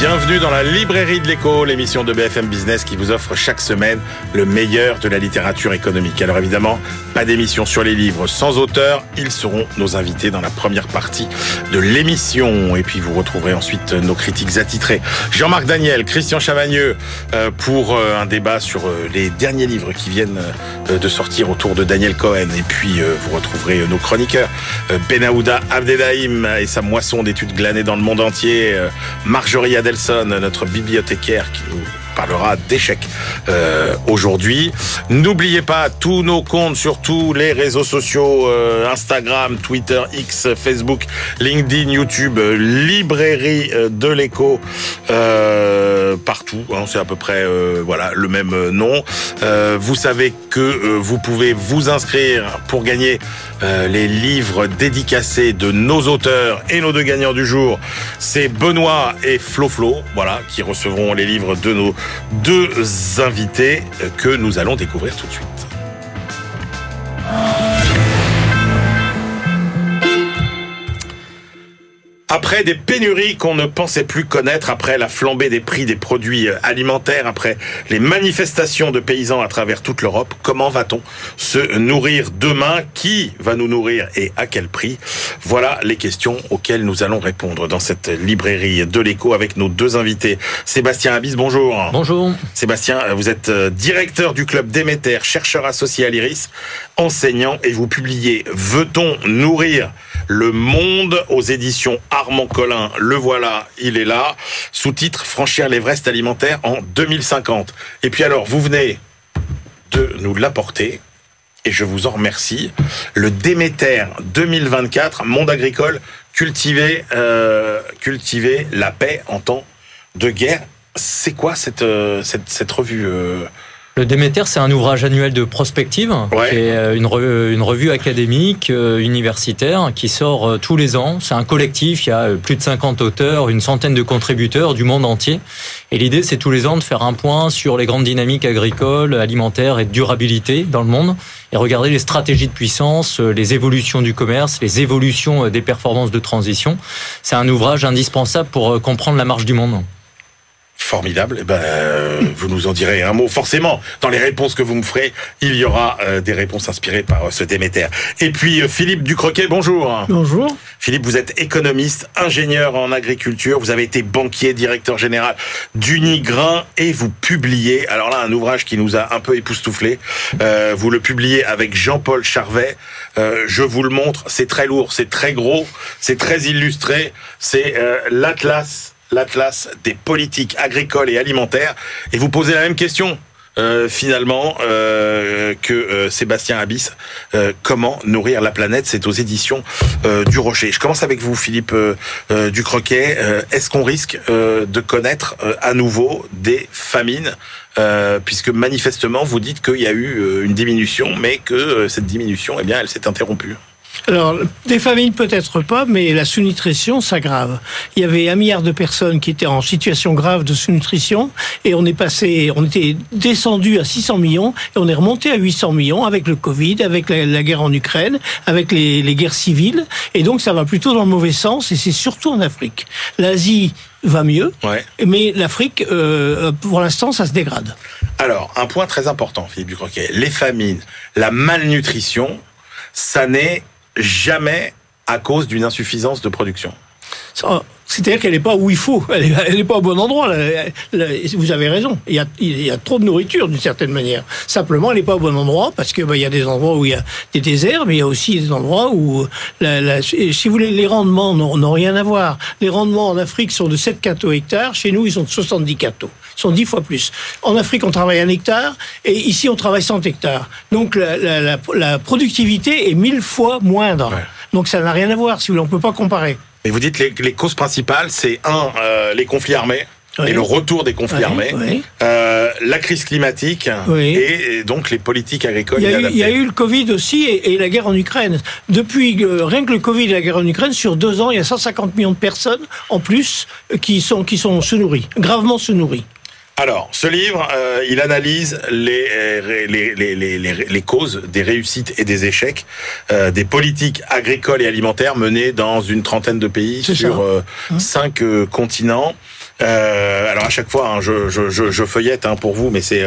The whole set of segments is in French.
Bienvenue dans la librairie de l'écho, l'émission de BFM Business qui vous offre chaque semaine le meilleur de la littérature économique. Alors évidemment, pas d'émission sur les livres sans auteur, ils seront nos invités dans la première partie de l'émission. Et puis vous retrouverez ensuite nos critiques attitrés. Jean-Marc Daniel, Christian Chavagneux euh, pour euh, un débat sur euh, les derniers livres qui viennent de sortir autour de Daniel Cohen. Et puis vous retrouverez nos chroniqueurs, Benaouda Abdelhaim et sa moisson d'études glanées dans le monde entier, Marjorie Adelson, notre bibliothécaire qui nous parlera d'échecs euh, aujourd'hui. N'oubliez pas tous nos comptes sur tous les réseaux sociaux euh, Instagram, Twitter, X, Facebook, LinkedIn, YouTube, librairie euh, de l'écho partout. Hein, c'est à peu près voilà le même nom. vous savez que vous pouvez vous inscrire pour gagner les livres dédicacés de nos auteurs et nos deux gagnants du jour. C'est Benoît et Flo Flo, voilà, qui recevront les livres de nos deux invités que nous allons découvrir tout de suite. Après des pénuries qu'on ne pensait plus connaître, après la flambée des prix des produits alimentaires, après les manifestations de paysans à travers toute l'Europe, comment va-t-on se nourrir demain? Qui va nous nourrir et à quel prix? Voilà les questions auxquelles nous allons répondre dans cette librairie de l'écho avec nos deux invités. Sébastien Abyss, bonjour. Bonjour. Sébastien, vous êtes euh, directeur du club Déméter, chercheur associé à l'IRIS, enseignant et vous publiez Veut-on nourrir le monde? Aux éditions Armand Collin, le voilà, il est là. Sous-titre Franchir l'Everest alimentaire en 2050. Et puis alors, vous venez de nous l'apporter. Et je vous en remercie. Le Déméter 2024, monde agricole, cultiver, euh, cultiver la paix en temps de guerre. C'est quoi cette, euh, revue euh le Déméter, c'est un ouvrage annuel de prospective, qui est euh, une, revue, académique, euh, universitaire, qui sort euh, tous les ans. C'est un collectif, il y a plus de 50 auteurs, une centaine de contributeurs du monde entier. Et l'idée, c'est tous les ans de faire un point sur les grandes dynamiques agricoles, alimentaires et de durabilité dans le monde, et regarder les stratégies de puissance, les évolutions du commerce, les évolutions des performances de transition. C'est un ouvrage indispensable pour comprendre la marche du monde. Formidable. Eh ben, euh, vous nous en direz un mot. Forcément, dans les réponses que vous me ferez, il y aura euh, des réponses inspirées par euh, ce Déméter. Et puis, Philippe Ducroquet, bonjour. Bonjour. Philippe, vous êtes économiste, ingénieur en agriculture. Vous avez été banquier, directeur général d'Unigrain et vous publiez, alors là, un ouvrage qui nous a un peu époustouflé. vous le publiez avec Jean-Paul Charvet. je vous le montre. C'est très lourd, c'est très gros, c'est très illustré. C'est l'Atlas l'atlas des politiques agricoles et alimentaires, et vous posez la même question. Euh, finalement euh, que euh, Sébastien Abyss. comment nourrir la planète C'est aux éditions du Rocher. Je commence avec vous, Philippe Ducroquet. Est-ce qu'on risque de connaître à nouveau des famines puisque manifestement vous dites qu'il y a eu une diminution, mais que cette diminution, eh bien, elle s'est interrompue. Alors, des familles peut-être pas, mais la sous-nutrition s'aggrave. Il y avait un milliard de personnes qui étaient en situation grave de sous-nutrition, et on est passé, on était descendu à 600 millions, et on est remonté à 800 millions avec le Covid, avec la, guerre en Ukraine, avec les, guerres civiles, et donc ça va plutôt dans le mauvais sens, et c'est surtout en Afrique. L'Asie va mieux, mais l'Afrique, euh, pour l'instant, ça se dégrade. Alors, un point très important, Philippe Ducroquet, les famines, la malnutrition, ça n'est jamais à cause d'une insuffisance de production. C'est-à-dire qu'elle n'est pas où il faut, elle n'est pas au bon endroit. Vous avez raison, il y a, il trop de nourriture d'une certaine manière. Simplement, elle n'est pas au bon endroit parce qu'il bah, y a des endroits où il y a des déserts, mais il y a aussi des endroits où, si vous voulez, les rendements n'ont rien à voir. Les rendements en Afrique sont de 7 cathos hectares, chez nous ils sont de 70 cathos, ils sont 10 fois plus. En Afrique on travaille un hectare et ici on travaille 100 hectares. Donc la, productivité est mille fois moindre. Donc ça n'a rien à voir, si vous voulez, on ne peut pas comparer. Mais vous dites les, les causes principales, c'est un, euh, les conflits armés. Et le retour des conflits armés, euh, la crise climatique et, donc les politiques agricoles. Il y, a eu, il y a eu le Covid aussi et, la guerre en Ukraine. Depuis euh, rien que le Covid et la guerre en Ukraine, sur deux ans, il y a 150 millions de personnes en plus qui sont qui sont sous-nourries, gravement sous-nourries. Alors, ce livre, euh, il analyse les, les, les, les, les causes des réussites et des échecs euh, des politiques agricoles et alimentaires menées dans une trentaine de pays sur euh, hein cinq continents. Euh, alors à chaque fois, hein, je, je, je, feuillette hein, pour vous, mais c'est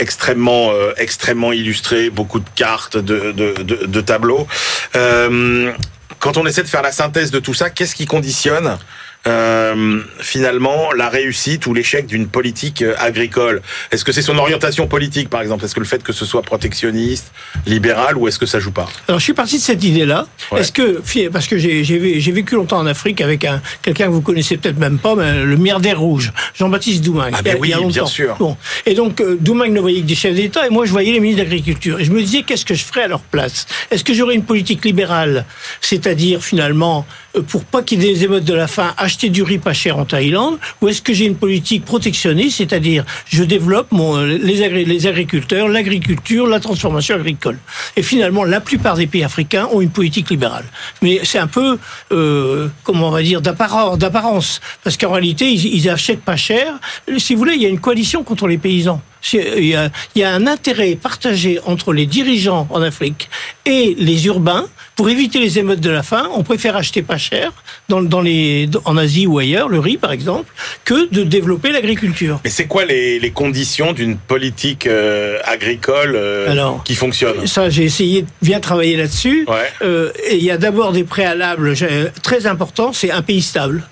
extrêmement extrêmement illustré, beaucoup de cartes, de, de, de, de tableaux. quand on essaie de faire la synthèse de tout ça, qu'est-ce qui conditionne euh, finalement la réussite ou l'échec d'une politique euh, agricole Est-ce que c'est son orientation politique, par exemple? Est-ce que le fait que ce soit protectionniste, libéral, ou est-ce que ça joue pas? Alors, je suis parti de cette idée-là. Est-ce que parce que j'ai vécu longtemps en Afrique avec un quelqu'un que vous connaissez peut-être même pas, mais le milliardaire rouge, Jean-Baptiste Doumagne. Ah ben oui, bien sûr. Bon, et donc euh, Doumagne ne voyait que des chefs d'État, et moi je voyais les ministres d'Agriculture. Et je me disais qu'est-ce que je ferais à leur place? Est-ce que j'aurais une politique libérale, c'est-à-dire finalement pour pas qu'il y ait des émeutes de la faim, acheter du riz pas cher en Thaïlande Ou est-ce que j'ai une politique protectionniste, c'est-à-dire je développe euh, les, agriculteurs, l'agriculture, la transformation agricole Et finalement, la plupart des pays africains ont une politique libérale. Mais c'est un peu, euh, comment on va dire, d'apparence. Parce qu'en réalité, ils, achètent pas cher. Si vous voulez, il y a une coalition contre les paysans. Il y, a, un intérêt partagé entre les dirigeants en Afrique et les urbains pour éviter les émeutes de la faim. On préfère acheter pas cher dans, dans les, en Asie ou ailleurs, le riz par exemple, que de développer l'agriculture. Mais c'est quoi les, les conditions d'une politique euh, agricole euh, Alors, qui fonctionne? Ça, j'ai essayé de bien travailler là-dessus. Ouais. Euh, et il y a d'abord des préalables très importants. C'est un pays stable.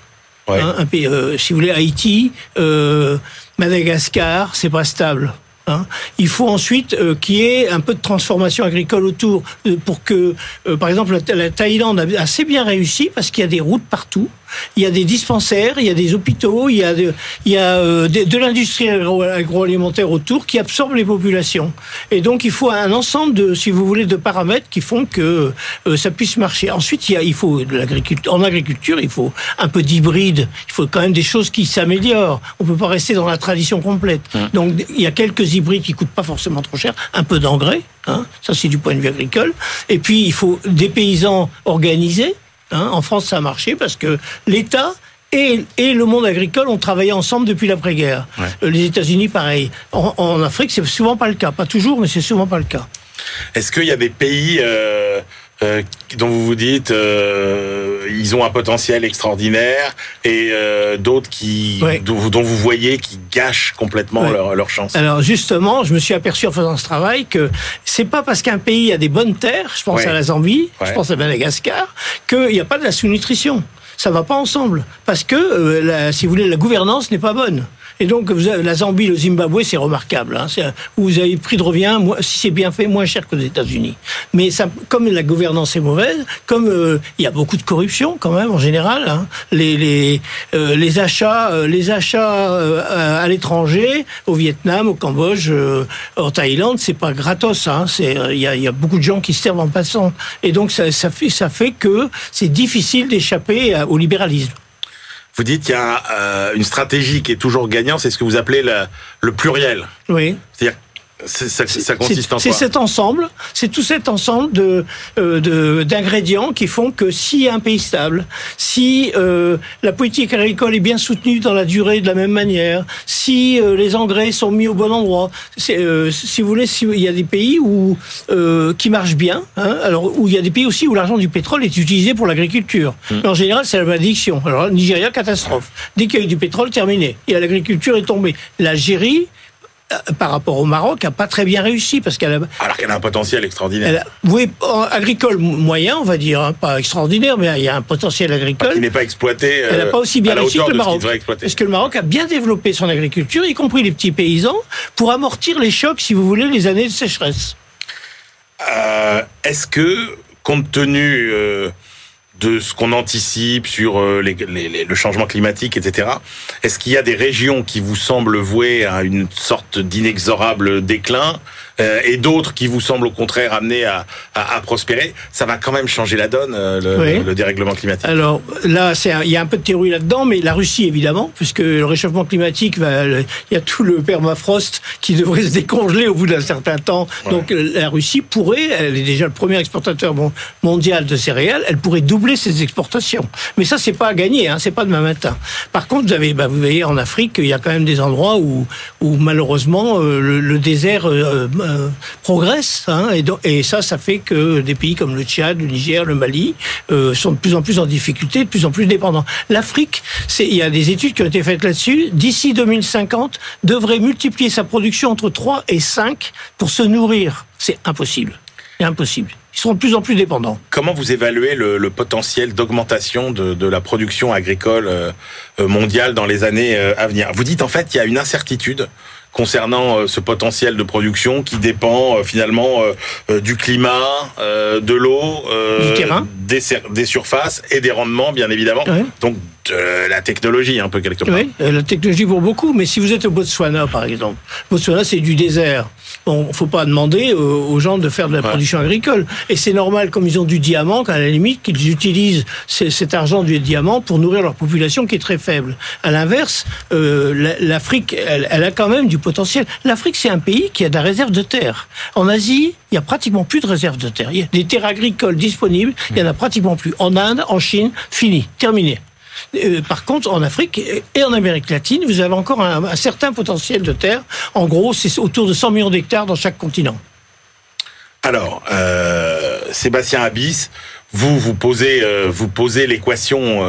Ouais. Hein, un pays, si vous voulez, Haïti. Madagascar, c'est pas stable. Hein. Il faut ensuite euh, qu'il y ait un peu de transformation agricole autour euh, pour que, euh, par exemple, la, Thaïlande a assez bien réussi parce qu'il y a des routes partout il y a des dispensaires, il y a des hôpitaux, il y a de, il y a, euh, de, l'industrie agroalimentaire autour qui absorbe les populations. Et donc il faut un ensemble de, si vous voulez, de paramètres qui font que euh, ça puisse marcher. Ensuite, il, y a, il faut l'agriculture. En agriculture, il faut un peu d'hybride. Il faut quand même des choses qui s'améliorent. On peut pas rester dans la tradition complète. Mmh. Donc il y a quelques hybrides qui coûtent pas forcément trop cher, un peu d'engrais. Hein, ça c'est du point de vue agricole. Et puis il faut des paysans organisés. Hein, en France, ça a marché parce que l'État et, le monde agricole ont travaillé ensemble depuis l'après-guerre. Euh, les États-Unis, pareil. En, Afrique, c'est souvent pas le cas. Pas toujours, mais c'est souvent pas le cas. Est-ce qu'il y a des pays euh, euh, dont vous vous dites euh, ils ont un potentiel extraordinaire et euh, d'autres qui dont, vous voyez qui gâchent complètement leur, leur chance. Alors justement, je me suis aperçu en faisant ce travail que c'est pas parce qu'un pays a des bonnes terres, je pense à la Zambie, je pense à Madagascar, qu'il n'y a pas de la sous-nutrition. Ça va pas ensemble parce que la, si vous voulez la gouvernance n'est pas bonne. Et donc, vous avez, la Zambie, le Zimbabwe, c'est remarquable. Hein. vous avez prix de revient, si c'est bien fait, moins cher qu'aux États-Unis. Mais ça, comme la gouvernance est mauvaise, comme euh, il y a beaucoup de corruption quand même en général, hein, les les, euh, les achats, euh, les achats à l'étranger, au Vietnam, au Cambodge, en Thaïlande, c'est pas gratos. Hein, il y a, y a, beaucoup de gens qui se servent en passant. Et donc ça, ça fait ça fait que c'est difficile d'échapper au libéralisme. Vous dites qu'il y a euh, une stratégie qui est toujours gagnante, c'est ce que vous appelez le pluriel. Oui. C'est-à-dire ça, consiste en C'est cet ensemble, c'est tout cet ensemble de euh, d'ingrédients qui font que si y a un pays stable, si euh, la politique agricole est bien soutenue dans la durée de la même manière, si euh, les engrais sont mis au bon endroit, euh, si vous voulez, si, il y a des pays où euh, qui marchent bien, hein, alors où il y a des pays aussi où l'argent du pétrole est utilisé pour l'agriculture. Mmh. En général, c'est la malédiction. Alors Nigeria, catastrophe. Dès qu'il y a eu du pétrole, terminé. Et l'agriculture est tombée. L'Algérie par rapport au Maroc, n'a pas très bien réussi parce qu'elle a... alors qu'elle a un potentiel extraordinaire. oui, agricole moyen, on va dire, hein, pas extraordinaire, mais il y a un potentiel agricole. qui n'est pas exploité. elle n'a pas aussi bien réussi que le Maroc. Parce que le Maroc a bien développé son agriculture, y compris les petits paysans, pour amortir les chocs, si vous voulez, les années de sécheresse. Euh, est-ce que, compte tenu euh, de ce qu'on anticipe sur euh, le changement climatique, etc. Est-ce qu'il y a des régions qui vous semblent vouées à une sorte d'inexorable déclin? Euh, et d'autres qui vous semblent au contraire amenées à, à, à, prospérer Ça va quand même changer la donne, euh, le, le, dérèglement climatique. Alors là, il y a un peu de théorie là-dedans, mais la Russie évidemment, puisque le réchauffement climatique, il y a tout le permafrost qui devrait se décongeler au bout d'un certain temps. Donc la Russie pourrait, elle est déjà le premier exportateur mondial de céréales, elle pourrait doubler ses exportations. Mais ça, c'est pas à gagner, hein, c'est pas demain matin. Par contre, vous avez, bah, vous voyez, en Afrique, il y a quand même des endroits où, où malheureusement euh, le, désert euh, euh, progresse, hein, et, ça, ça fait que des pays comme le Tchad, le Niger, le Mali sont de plus en plus en difficulté, de plus en plus dépendants. L'Afrique, il y a des études qui ont été faites là-dessus. D'ici 2050, devrait multiplier sa production entre 3 et 5 pour se nourrir. C'est impossible. C'est impossible. Ils seront de plus en plus dépendants. Comment vous évaluez le, potentiel d'augmentation de, la production agricole euh, euh, mondiale dans les années euh, à venir? Vous dites en fait qu'il y a une incertitude concernant ce potentiel de production qui dépend finalement du climat, de l'eau, des, des, surfaces et des rendements bien évidemment. Donc de la technologie un peu quelque part. Oui, la technologie pour beaucoup, mais si vous êtes au Botswana par exemple, Botswana c'est du désert. Bon, faut pas demander aux gens de faire de la production agricole. Et c'est normal, comme ils ont du diamant, qu'à la limite, qu'ils utilisent cet argent du diamant pour nourrir leur population qui est très faible. À l'inverse, euh, l'Afrique, elle, a quand même du potentiel. L'Afrique, c'est un pays qui a de la réserve de terre. En Asie, il y a pratiquement plus de réserve de terre. Il y a des terres agricoles disponibles, il y en a pratiquement plus. En Inde, en Chine, fini, terminé. Euh, par contre, en Afrique et en Amérique latine, vous avez encore un, certain potentiel de terre. En gros, c'est autour de 100 millions d'hectares dans chaque continent. Alors, euh, Sébastien Abyss, vous vous posez, euh, vous posez l'équation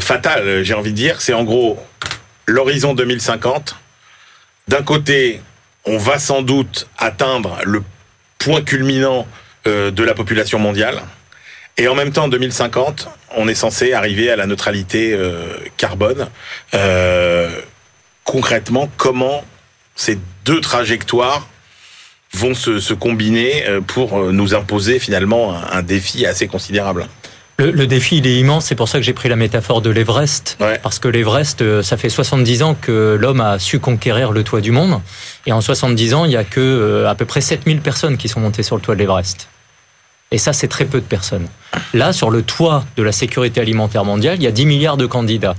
fatale, j'ai envie de dire. C'est en gros l'horizon 2050. D'un côté, on va sans doute atteindre le point culminant de la population mondiale. Et en même temps, en 2050, on est censé arriver à la neutralité euh, carbone. Euh, concrètement, comment ces deux trajectoires vont se, combiner euh, pour nous imposer finalement un, défi assez considérable? Le, défi, il est immense. C'est pour ça que j'ai pris la métaphore de l'Everest. Parce que l'Everest, ça fait 70 ans que l'homme a su conquérir le toit du monde. Et en 70 ans, il n'y a que à peu près 7000 personnes qui sont montées sur le toit de l'Everest. Et ça, c'est très peu de personnes. Là, sur le toit de la sécurité alimentaire mondiale, il y a 10 milliards de candidats.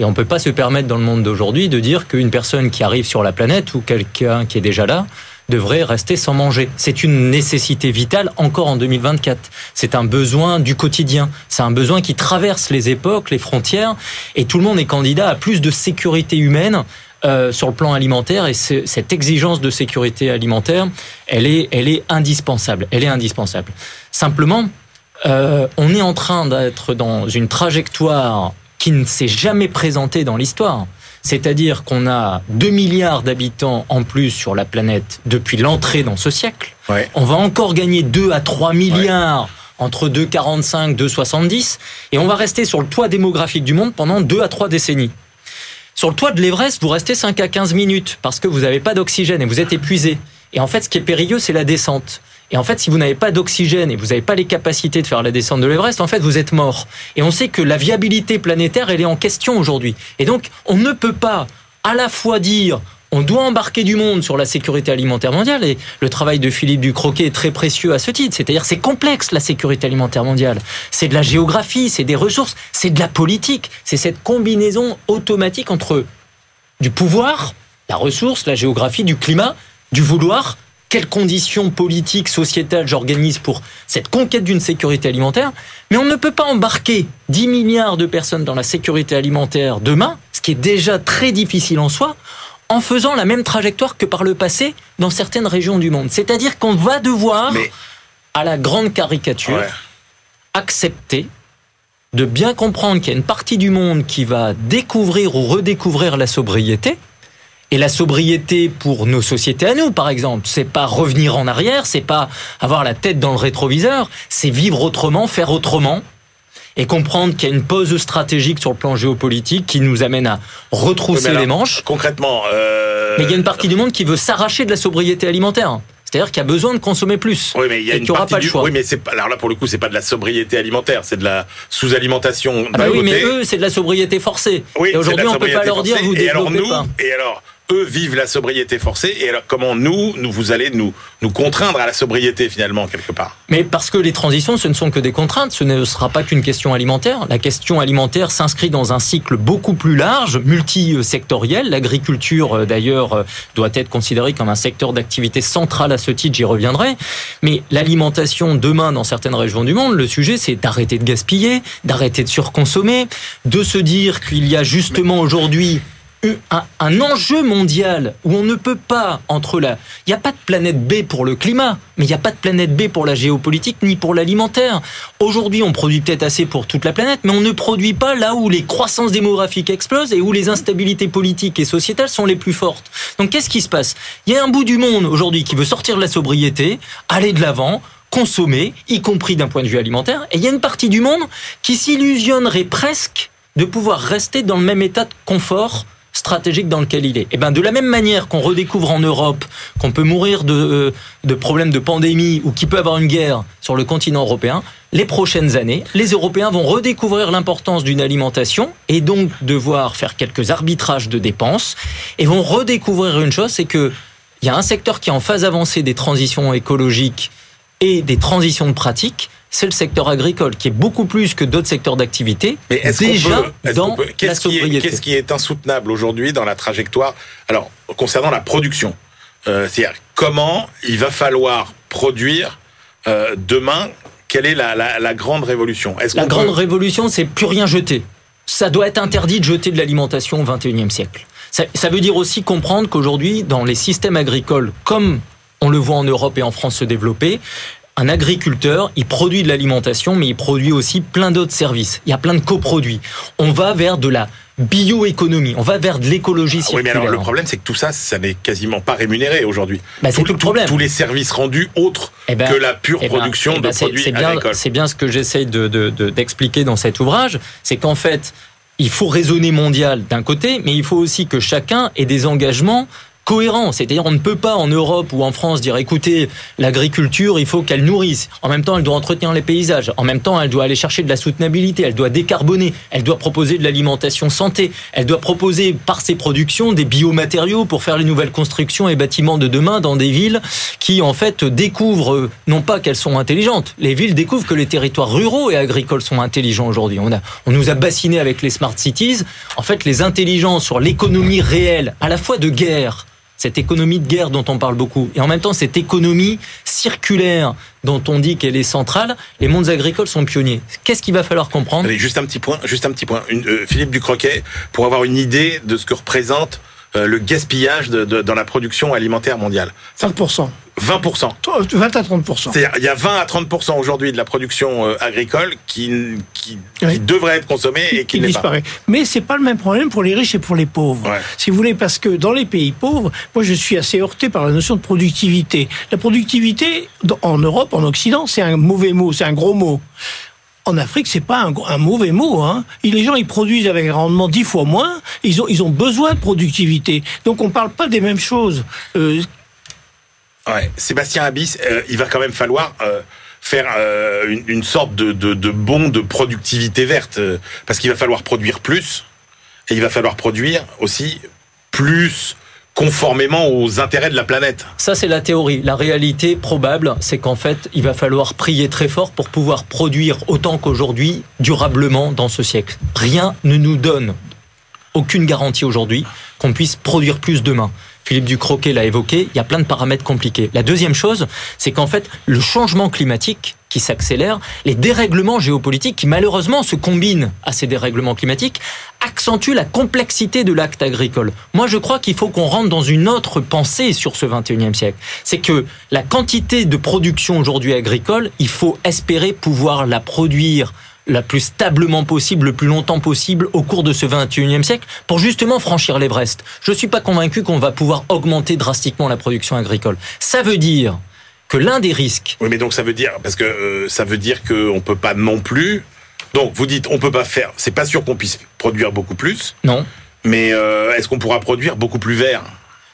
Et on ne peut pas se permettre dans le monde d'aujourd'hui de dire qu'une personne qui arrive sur la planète ou quelqu'un qui est déjà là devrait rester sans manger. C'est une nécessité vitale encore en 2024. C'est un besoin du quotidien. C'est un besoin qui traverse les époques, les frontières, et tout le monde est candidat à plus de sécurité humaine euh, sur le plan alimentaire et cette exigence de sécurité alimentaire, elle est, elle est indispensable. Elle est indispensable. Simplement, euh, on est en train d'être dans une trajectoire qui ne s'est jamais présentée dans l'histoire. C'est-à-dire qu'on a 2 milliards d'habitants en plus sur la planète depuis l'entrée dans ce siècle. On va encore gagner 2 à 3 milliards entre 2,45, 2,70 et on va rester sur le toit démographique du monde pendant 2 à 3 décennies. Sur le toit de l'Everest, vous restez 5 à 15 minutes parce que vous n'avez pas d'oxygène et vous êtes épuisé. Et en fait, ce qui est périlleux, c'est la descente. Et en fait, si vous n'avez pas d'oxygène et vous n'avez pas les capacités de faire la descente de l'Everest, en fait, vous êtes mort. Et on sait que la viabilité planétaire, elle est en question aujourd'hui. Et donc, on ne peut pas à la fois dire on doit embarquer du monde sur la sécurité alimentaire mondiale et le travail de Philippe Ducroquet est très précieux à ce titre. C'est-à-dire c'est complexe la sécurité alimentaire mondiale. C'est de la géographie, c'est des ressources, c'est de la politique. C'est cette combinaison automatique entre du pouvoir, la ressource, la géographie, du climat, du vouloir. Quelles conditions politiques, sociétales j'organise pour cette conquête d'une sécurité alimentaire Mais on ne peut pas embarquer 10 milliards de personnes dans la sécurité alimentaire demain, ce qui est déjà très difficile en soi, en faisant la même trajectoire que par le passé dans certaines régions du monde. C'est-à-dire qu'on va devoir, à la grande caricature, accepter de bien comprendre qu'il y a une partie du monde qui va découvrir ou redécouvrir la sobriété. Et la sobriété pour nos sociétés à nous, par exemple, c'est pas revenir en arrière, c'est pas avoir la tête dans le rétroviseur, c'est vivre autrement, faire autrement, et comprendre qu'il y a une pause stratégique sur le plan géopolitique qui nous amène à retrousser les manches. Concrètement, euh... mais il y a une partie du monde qui veut s'arracher de la sobriété alimentaire. C'est-à-dire qu'il y a besoin de consommer plus. Oui, mais il y a une partie pas du... choix. Oui, mais c'est alors là pour le coup, c'est pas de la sobriété alimentaire, c'est de la sous-alimentation. Ah bah oui, mais eux, c'est de la sobriété forcée. Oui, et aujourd'hui, on peut pas leur dire vous et alors nous, Et alors eux vivent la sobriété forcée. Et alors, comment nous, nous vous allez nous, nous contraindre à la sobriété finalement, quelque part? Mais parce que les transitions, ce ne sont que des contraintes, ce ne sera pas qu'une question alimentaire. La question alimentaire s'inscrit dans un cycle beaucoup plus large, multisectoriel. L'agriculture, euh, d'ailleurs, euh, doit être considérée comme un secteur d'activité central à ce titre, j'y reviendrai. Mais l'alimentation, demain, dans certaines régions du monde, le sujet, c'est d'arrêter de gaspiller, d'arrêter de surconsommer, de se dire qu'il y a justement aujourd'hui un, enjeu mondial où on ne peut pas, entre la... Il n'y a pas de planète B pour le climat, mais il n'y a pas de planète B pour la géopolitique ni pour l'alimentaire. Aujourd'hui, on produit peut-être assez pour toute la planète, mais on ne produit pas là où les croissances démographiques explosent et où les instabilités politiques et sociétales sont les plus fortes. Donc qu'est-ce qui se passe? Il y a un bout du monde aujourd'hui qui veut sortir de la sobriété, aller de l'avant, consommer, y compris d'un point de vue alimentaire, et il y a une partie du monde qui s'illusionnerait presque de pouvoir rester dans le même état de confort stratégique dans lequel il est. Et eh ben de la même manière qu'on redécouvre en Europe qu'on peut mourir de, euh, de problèmes de pandémie ou qu'il peut avoir une guerre sur le continent européen, les prochaines années, les Européens vont redécouvrir l'importance d'une alimentation et donc devoir faire quelques arbitrages de dépenses et vont redécouvrir une chose, c'est que il y a un secteur qui est en phase avancée des transitions écologiques et des transitions de pratiques c'est le secteur agricole, qui est beaucoup plus que d'autres secteurs d'activité, déjà dans la sobriété. Qu'est-ce qui est insoutenable aujourd'hui dans la trajectoire Alors, concernant la production, euh, c'est-à-dire comment il va falloir produire euh, demain Quelle est la, grande révolution? La grande révolution, c'est plus rien jeter. Ça doit être interdit de jeter de l'alimentation au XXIe siècle. ça veut dire aussi comprendre qu'aujourd'hui, dans les systèmes agricoles, comme on le voit en Europe et en France se développer, un agriculteur, il produit de l'alimentation, mais il produit aussi plein d'autres services. Il y a plein de coproduits. On va vers de la bioéconomie, on va vers de l'écologie circulaire. Oui, mais alors le problème, c'est que tout ça, ça n'est quasiment pas rémunéré aujourd'hui. Bah, c'est tout, le problème. Tous les services rendus autres eh ben, que la pure eh ben, production eh ben, de produits agricoles. C'est bien ce que j'essaye d'expliquer de, dans cet ouvrage, c'est qu'en fait, il faut raisonner mondial d'un côté, mais il faut aussi que chacun ait des engagements cohérent. C'est-à-dire, on ne peut pas en Europe ou en France dire, écoutez, l'agriculture, il faut qu'elle nourrisse. En même temps, elle doit entretenir les paysages. En même temps, elle doit aller chercher de la soutenabilité. Elle doit décarboner. Elle doit proposer de l'alimentation santé. Elle doit proposer, par ses productions, des biomatériaux pour faire les nouvelles constructions et bâtiments de demain dans des villes qui, en fait, découvrent, non pas qu'elles sont intelligentes. Les villes découvrent que les territoires ruraux et agricoles sont intelligents aujourd'hui. On a, on nous a bassinés avec les smart cities. En fait, les intelligences sur l'économie réelle, à la fois de guerre, cette économie de guerre dont on parle beaucoup, et en même temps cette économie circulaire dont on dit qu'elle est centrale, les mondes agricoles sont pionniers. Qu'est-ce qu'il va falloir comprendre? Allez, Juste un petit point, juste un petit point. Euh, Philippe Ducroquet, pour avoir une idée de ce que représente le gaspillage dans la production alimentaire mondiale. 5%. 20%. 20 à 30%. C'est-à-dire, il y a 20 à 30% aujourd'hui de la production euh, agricole qui, qui, devrait être consommée et qui, disparaît. Pas. Mais c'est pas le même problème pour les riches et pour les pauvres. Si vous voulez, parce que dans les pays pauvres, moi je suis assez heurté par la notion de productivité. La productivité, en Europe, en Occident, c'est un mauvais mot, c'est un gros mot en Afrique, c'est pas un, mauvais mot. Hein. les gens, ils produisent avec un rendement dix fois moins. Ils ont, besoin de productivité. Donc, on parle pas des mêmes choses. Euh. Sébastien Abyss, euh, il va quand même falloir euh, faire une, sorte de, de, de bond de productivité verte, parce qu'il va falloir produire plus, et il va falloir produire aussi plus conformément aux intérêts de la planète. Ça, c'est la théorie. La réalité probable, c'est qu'en fait, il va falloir prier très fort pour pouvoir produire autant qu'aujourd'hui, durablement dans ce siècle. Rien ne nous donne aucune garantie aujourd'hui qu'on puisse produire plus demain. Philippe Ducroquet l'a évoqué, il y a plein de paramètres compliqués. La deuxième chose, c'est qu'en fait, le changement climatique qui s'accélère, les dérèglements géopolitiques qui malheureusement se combinent à ces dérèglements climatiques, accentuent la complexité de l'acte agricole. Moi, je crois qu'il faut qu'on rentre dans une autre pensée sur ce 21e siècle. C'est que la quantité de production aujourd'hui agricole, il faut espérer pouvoir la produire la plus stablement possible, le plus longtemps possible au cours de ce 21e siècle pour justement franchir l'Everest. Je ne suis pas convaincu qu'on va pouvoir augmenter drastiquement la production agricole. Ça veut dire que l'un des risques. Oui, mais donc ça veut dire parce que euh, ça veut dire qu'on peut pas non plus. Donc vous dites on peut pas faire. C'est pas sûr qu'on puisse produire beaucoup plus. Non. Mais euh, est-ce qu'on pourra produire beaucoup plus vert?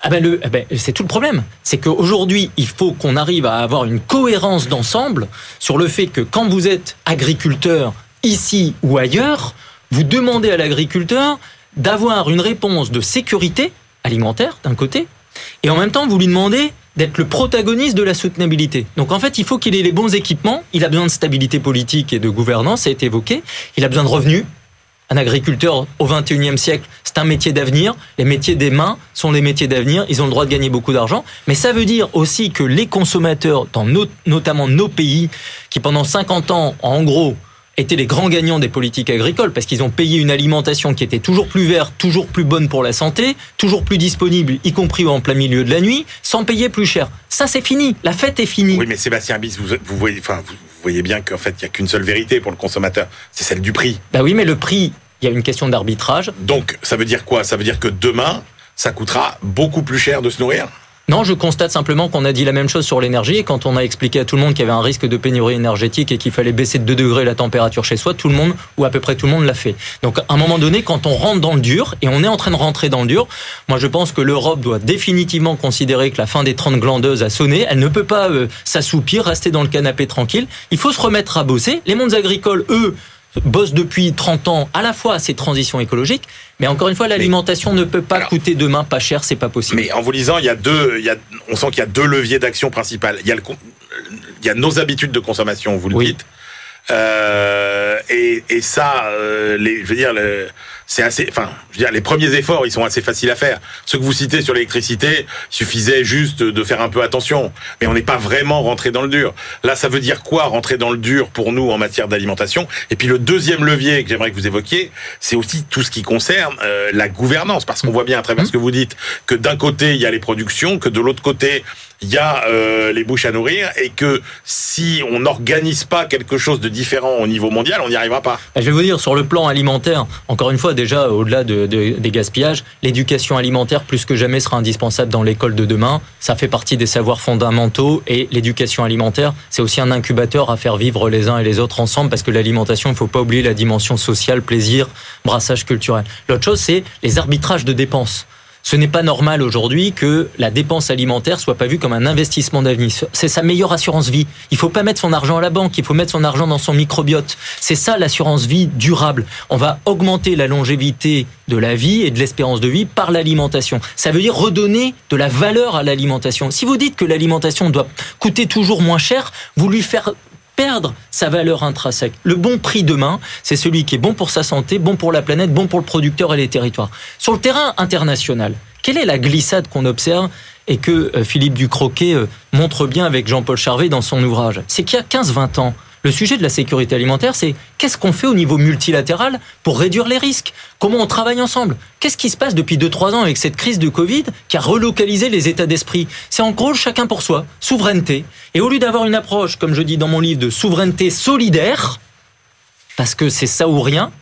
Ah ben eh ben c'est tout le problème. C'est qu'aujourd'hui, il faut qu'on arrive à avoir une cohérence d'ensemble sur le fait que quand vous êtes agriculteur ici ou ailleurs, vous demandez à l'agriculteur d'avoir une réponse de sécurité alimentaire d'un côté, et en même temps vous lui demandez d'être le protagoniste de la soutenabilité. Donc en fait, il faut qu'il ait les bons équipements, il a besoin de stabilité politique et de gouvernance, ça a été évoqué, il a besoin de revenus. Un agriculteur au 21e siècle, c'est un métier d'avenir. Les métiers des mains sont les métiers d'avenir. Ils ont le droit de gagner beaucoup d'argent. Mais ça veut dire aussi que les consommateurs, dans notamment nos pays, qui pendant 50 ans, en gros, étaient les grands gagnants des politiques agricoles parce qu'ils ont payé une alimentation qui était toujours plus verte, toujours plus bonne pour la santé, toujours plus disponible, y compris en plein milieu de la nuit, sans payer plus cher. Ça, c'est fini. La fête est finie. Oui, mais Sébastien Bis, vous, voyez, enfin, vous voyez bien qu'en fait, il n'y a qu'une seule vérité pour le consommateur, c'est celle du prix. Bah oui, mais le prix, il y a une question d'arbitrage. Donc, ça veut dire quoi? Ça veut dire que demain, ça coûtera beaucoup plus cher de se nourrir? Non, je constate simplement qu'on a dit la même chose sur l'énergie et quand on a expliqué à tout le monde qu'il y avait un risque de pénurie énergétique et qu'il fallait baisser de 2 degrés la température chez soi, tout le monde, ou à peu près tout le monde l'a fait. Donc à un moment donné, quand on rentre dans le dur, et on est en train de rentrer dans le dur, moi je pense que l'Europe doit définitivement considérer que la fin des 30 glandeuses a sonné, elle ne peut pas euh, s'assoupir, rester dans le canapé tranquille, il faut se remettre à bosser. Les mondes agricoles, eux, bosse depuis 30 ans à la fois à ces transitions écologiques, mais encore une fois, l'alimentation ne peut pas coûter demain pas cher, c'est pas possible. Mais en vous lisant, il y a deux, il y a, on sent qu'il y a deux leviers d'action principales. Il y a le, il y a nos habitudes de consommation, vous le dites. Euh, et, et, ça, euh, les, je veux dire, le, c'est assez, enfin, je veux dire, les premiers efforts, ils sont assez faciles à faire. Ceux que vous citez sur l'électricité, suffisait juste de faire un peu attention. Mais on n'est pas vraiment rentré dans le dur. Là, ça veut dire quoi rentrer dans le dur pour nous en matière d'alimentation? Et puis le deuxième levier que j'aimerais que vous évoquiez, c'est aussi tout ce qui concerne euh, la gouvernance, parce qu'on voit bien à travers ce que vous dites que d'un côté il y a les productions, que de l'autre côté il y a euh, les bouches à nourrir et que si on n'organise pas quelque chose de différent au niveau mondial, on n'y arrivera pas. Je vais vous dire, sur le plan alimentaire, encore une fois, déjà, au-delà de, des gaspillages, l'éducation alimentaire, plus que jamais, sera indispensable dans l'école de demain. Ça fait partie des savoirs fondamentaux et l'éducation alimentaire, c'est aussi un incubateur à faire vivre les uns et les autres ensemble parce que l'alimentation, il ne faut pas oublier la dimension sociale, plaisir, brassage culturel. L'autre chose, c'est les arbitrages de dépenses. Ce n'est pas normal aujourd'hui que la dépense alimentaire soit pas vue comme un investissement d'avenir. C'est sa meilleure assurance vie. Il faut pas mettre son argent à la banque, il faut mettre son argent dans son microbiote. C'est ça l'assurance vie durable. On va augmenter la longévité de la vie et de l'espérance de vie par l'alimentation. Ça veut dire redonner de la valeur à l'alimentation. Si vous dites que l'alimentation doit coûter toujours moins cher, vous lui faire perdre sa valeur intrinsèque. Le bon prix demain, c'est celui qui est bon pour sa santé, bon pour la planète, bon pour le producteur et les territoires. Sur le terrain international, quelle est la glissade qu'on observe et que euh, Philippe Ducroquet euh, montre bien avec Jean-Paul Charvet dans son ouvrage? C'est qu'il y a 15-20 ans, le sujet de la sécurité alimentaire, c'est qu'est-ce qu'on fait au niveau multilatéral pour réduire les risques? Comment on travaille ensemble? Qu'est-ce qui se passe depuis 2-3 ans avec cette crise de Covid qui a relocalisé les états d'esprit? C'est en gros chacun pour soi, souveraineté. Et au lieu d'avoir une approche, comme je dis dans mon livre, de souveraineté solidaire, parce que c'est ça ou rien,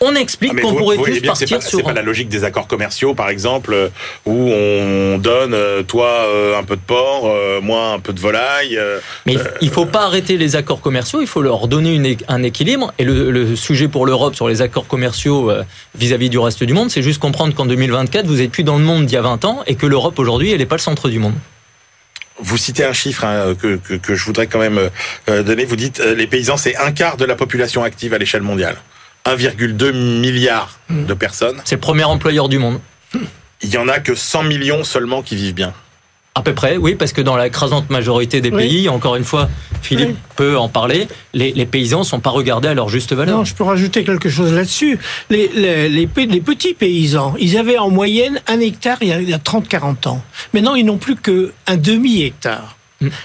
on explique ah, qu'on pourrait tous partir sur. C'est pas la logique des accords commerciaux, par exemple, euh, où on donne, euh, toi, euh, un peu de porc, moi, un peu de volaille. Mais il faut pas arrêter les accords commerciaux, il faut leur donner un équilibre. Et le, sujet pour l'Europe sur les accords commerciaux vis-à-vis du reste du monde, c'est juste comprendre qu'en 2024, vous êtes plus dans le monde d'il y a 20 ans et que l'Europe aujourd'hui, elle n'est pas le centre du monde. Vous citez un chiffre hein, que, que, je voudrais quand même donner. Vous dites les paysans, c'est un quart de la population active à l'échelle mondiale. 1,2 milliard de personnes. C'est le premier employeur du monde. Il y en a que 100 millions seulement qui vivent bien. À peu près, oui, parce que dans la crasante majorité des pays, encore une fois, Philippe peut en parler, les, paysans ne sont pas regardés à leur juste valeur. Non, je peux rajouter quelque chose là-dessus. Les, les, petits paysans, ils avaient en moyenne un hectare il y a, a 30-40 ans. Maintenant, ils n'ont plus qu'un demi-hectare.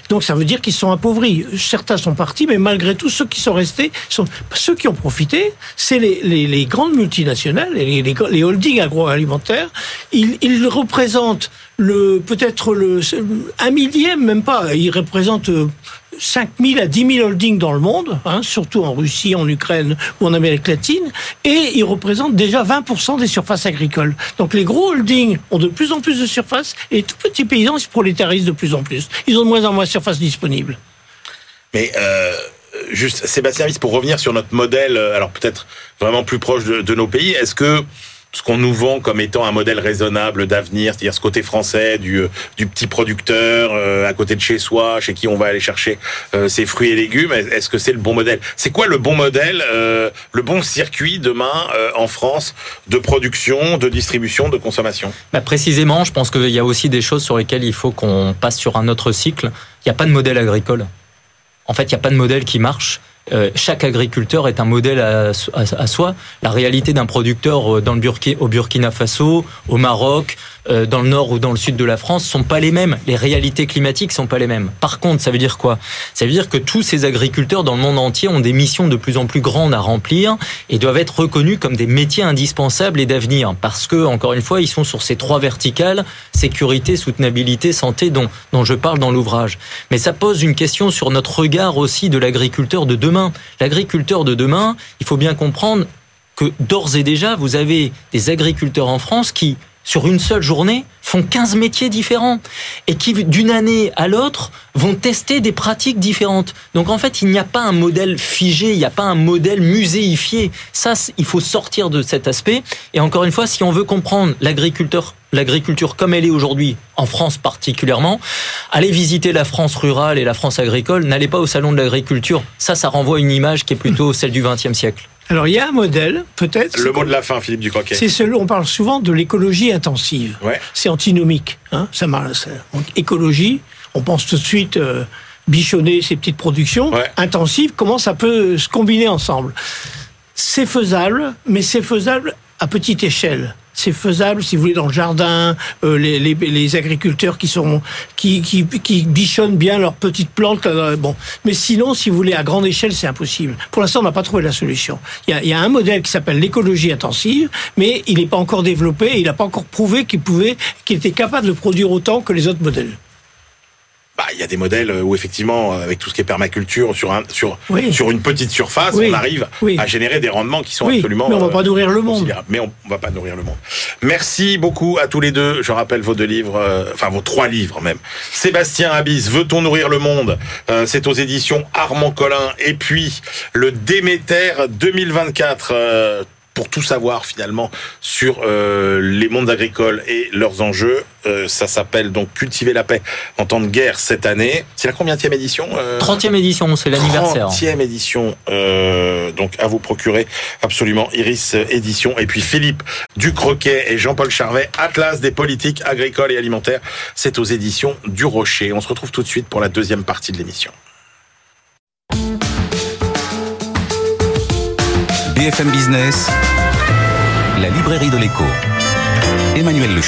Donc ça veut dire qu'ils sont appauvris. Certains sont partis, mais malgré tout, ceux qui sont restés, sont ceux qui ont profité, c'est les, les, les, grandes multinationales, les, les, holdings agroalimentaires. Ils, ils représentent le peut-être le un millième, même pas. Ils représentent 5 000 à 10 000 holdings dans le monde, hein, surtout en Russie, en Ukraine ou en Amérique latine, et ils représentent déjà 20% des surfaces agricoles. Donc les gros holdings ont de plus en plus de surfaces et les tout petits paysans se prolétarisent de plus en plus. Ils ont de moins en moins de surfaces disponibles. Mais euh, juste, Sébastien pour revenir sur notre modèle, euh, alors peut-être vraiment plus proche de nos pays, est-ce que ce qu'on nous vend comme étant un modèle raisonnable d'avenir, c'est-à-dire ce côté français du, du petit producteur à côté de chez soi, chez qui on va aller chercher ses fruits et légumes. Est-ce que c'est le bon modèle? C'est quoi le bon modèle, le bon circuit demain en France de production, de distribution, de consommation? Bah Précisément, je pense qu'il y a aussi des choses sur lesquelles il faut qu'on passe sur un autre cycle. Il n'y a pas de modèle agricole. En fait, il n'y a pas de modèle qui marche. Euh, chaque agriculteur est un modèle à, soi. La réalité d'un producteur euh, dans le au Burkina Faso, au Maroc, euh, dans le nord ou dans le sud de la France sont pas les mêmes. Les réalités climatiques sont pas les mêmes. Par contre, ça veut dire quoi? Ça veut dire que tous ces agriculteurs dans le monde entier ont des missions de plus en plus grandes à remplir et doivent être reconnus comme des métiers indispensables et d'avenir parce que encore une fois, ils sont sur ces trois verticales sécurité, soutenabilité, santé dont dont je parle dans l'ouvrage. Mais ça pose une question sur notre regard aussi de l'agriculteur de demain. L'agriculteur de demain, il faut bien comprendre que d'ores et déjà, vous avez des agriculteurs en France qui sur une seule journée, font 15 métiers différents et qui, d'une année à l'autre, vont tester des pratiques différentes. Donc en fait, il n'y a pas un modèle figé, il n'y a pas un modèle muséifié. Ça, il faut sortir de cet aspect. Et encore une fois, si on veut comprendre l'agriculteur l'agriculture comme elle est aujourd'hui, en France particulièrement, allez visiter la France rurale et la France agricole, n'allez pas au salon de l'agriculture. Ça, ça renvoie à une image qui est plutôt celle du XXe siècle. Alors il y a un modèle, peut-être. Le mot de la fin, Philippe Ducroquet. C'est celui, on parle souvent de l'écologie intensive. Ouais. C'est antinomique. Hein ça, donc, écologie, on pense tout de suite euh, bichonner ces petites productions. Intensive, comment ça peut se combiner ensemble? C'est faisable, mais c'est faisable à petite échelle c'est faisable, si vous voulez, dans le jardin, euh, les, les, les, agriculteurs qui sont qui, qui, qui, bichonnent bien leurs petites plantes. Bon, mais sinon, si vous voulez, à grande échelle, c'est impossible. Pour l'instant, on n'a pas trouvé la solution. Il y a, y a un modèle qui s'appelle l'écologie intensive, mais il n'est pas encore développé. Et il n'a pas encore prouvé qu'il pouvait, qu'il était capable de produire autant que les autres modèles. Bah, il y a des modèles où effectivement, avec tout ce qui est permaculture sur un, sur sur une petite surface, on arrive à générer des rendements qui sont absolument. Mais on va pas nourrir le monde. Mais on va pas nourrir le monde. Merci beaucoup à tous les deux. Je rappelle vos deux livres, euh, enfin vos trois livres même. Sébastien Abyss, Veut-on nourrir le monde? Euh, C'est aux éditions Armand Collin. Et puis le Déméter 2024 pour tout savoir finalement sur euh, les mondes agricoles et leurs enjeux. Euh, ça s'appelle donc Cultiver la paix en temps de guerre cette année. C'est la combien édition euh... 30e édition, c'est l'anniversaire. 30e édition, euh, donc à vous procurer absolument Iris édition. Et puis Philippe Ducroquet et Jean-Paul Charvet, Atlas des politiques agricoles et alimentaires. C'est aux éditions du Rocher. On se retrouve tout de suite pour la deuxième partie de l'émission. BFM Business, la librairie de l'écho. Emmanuel Le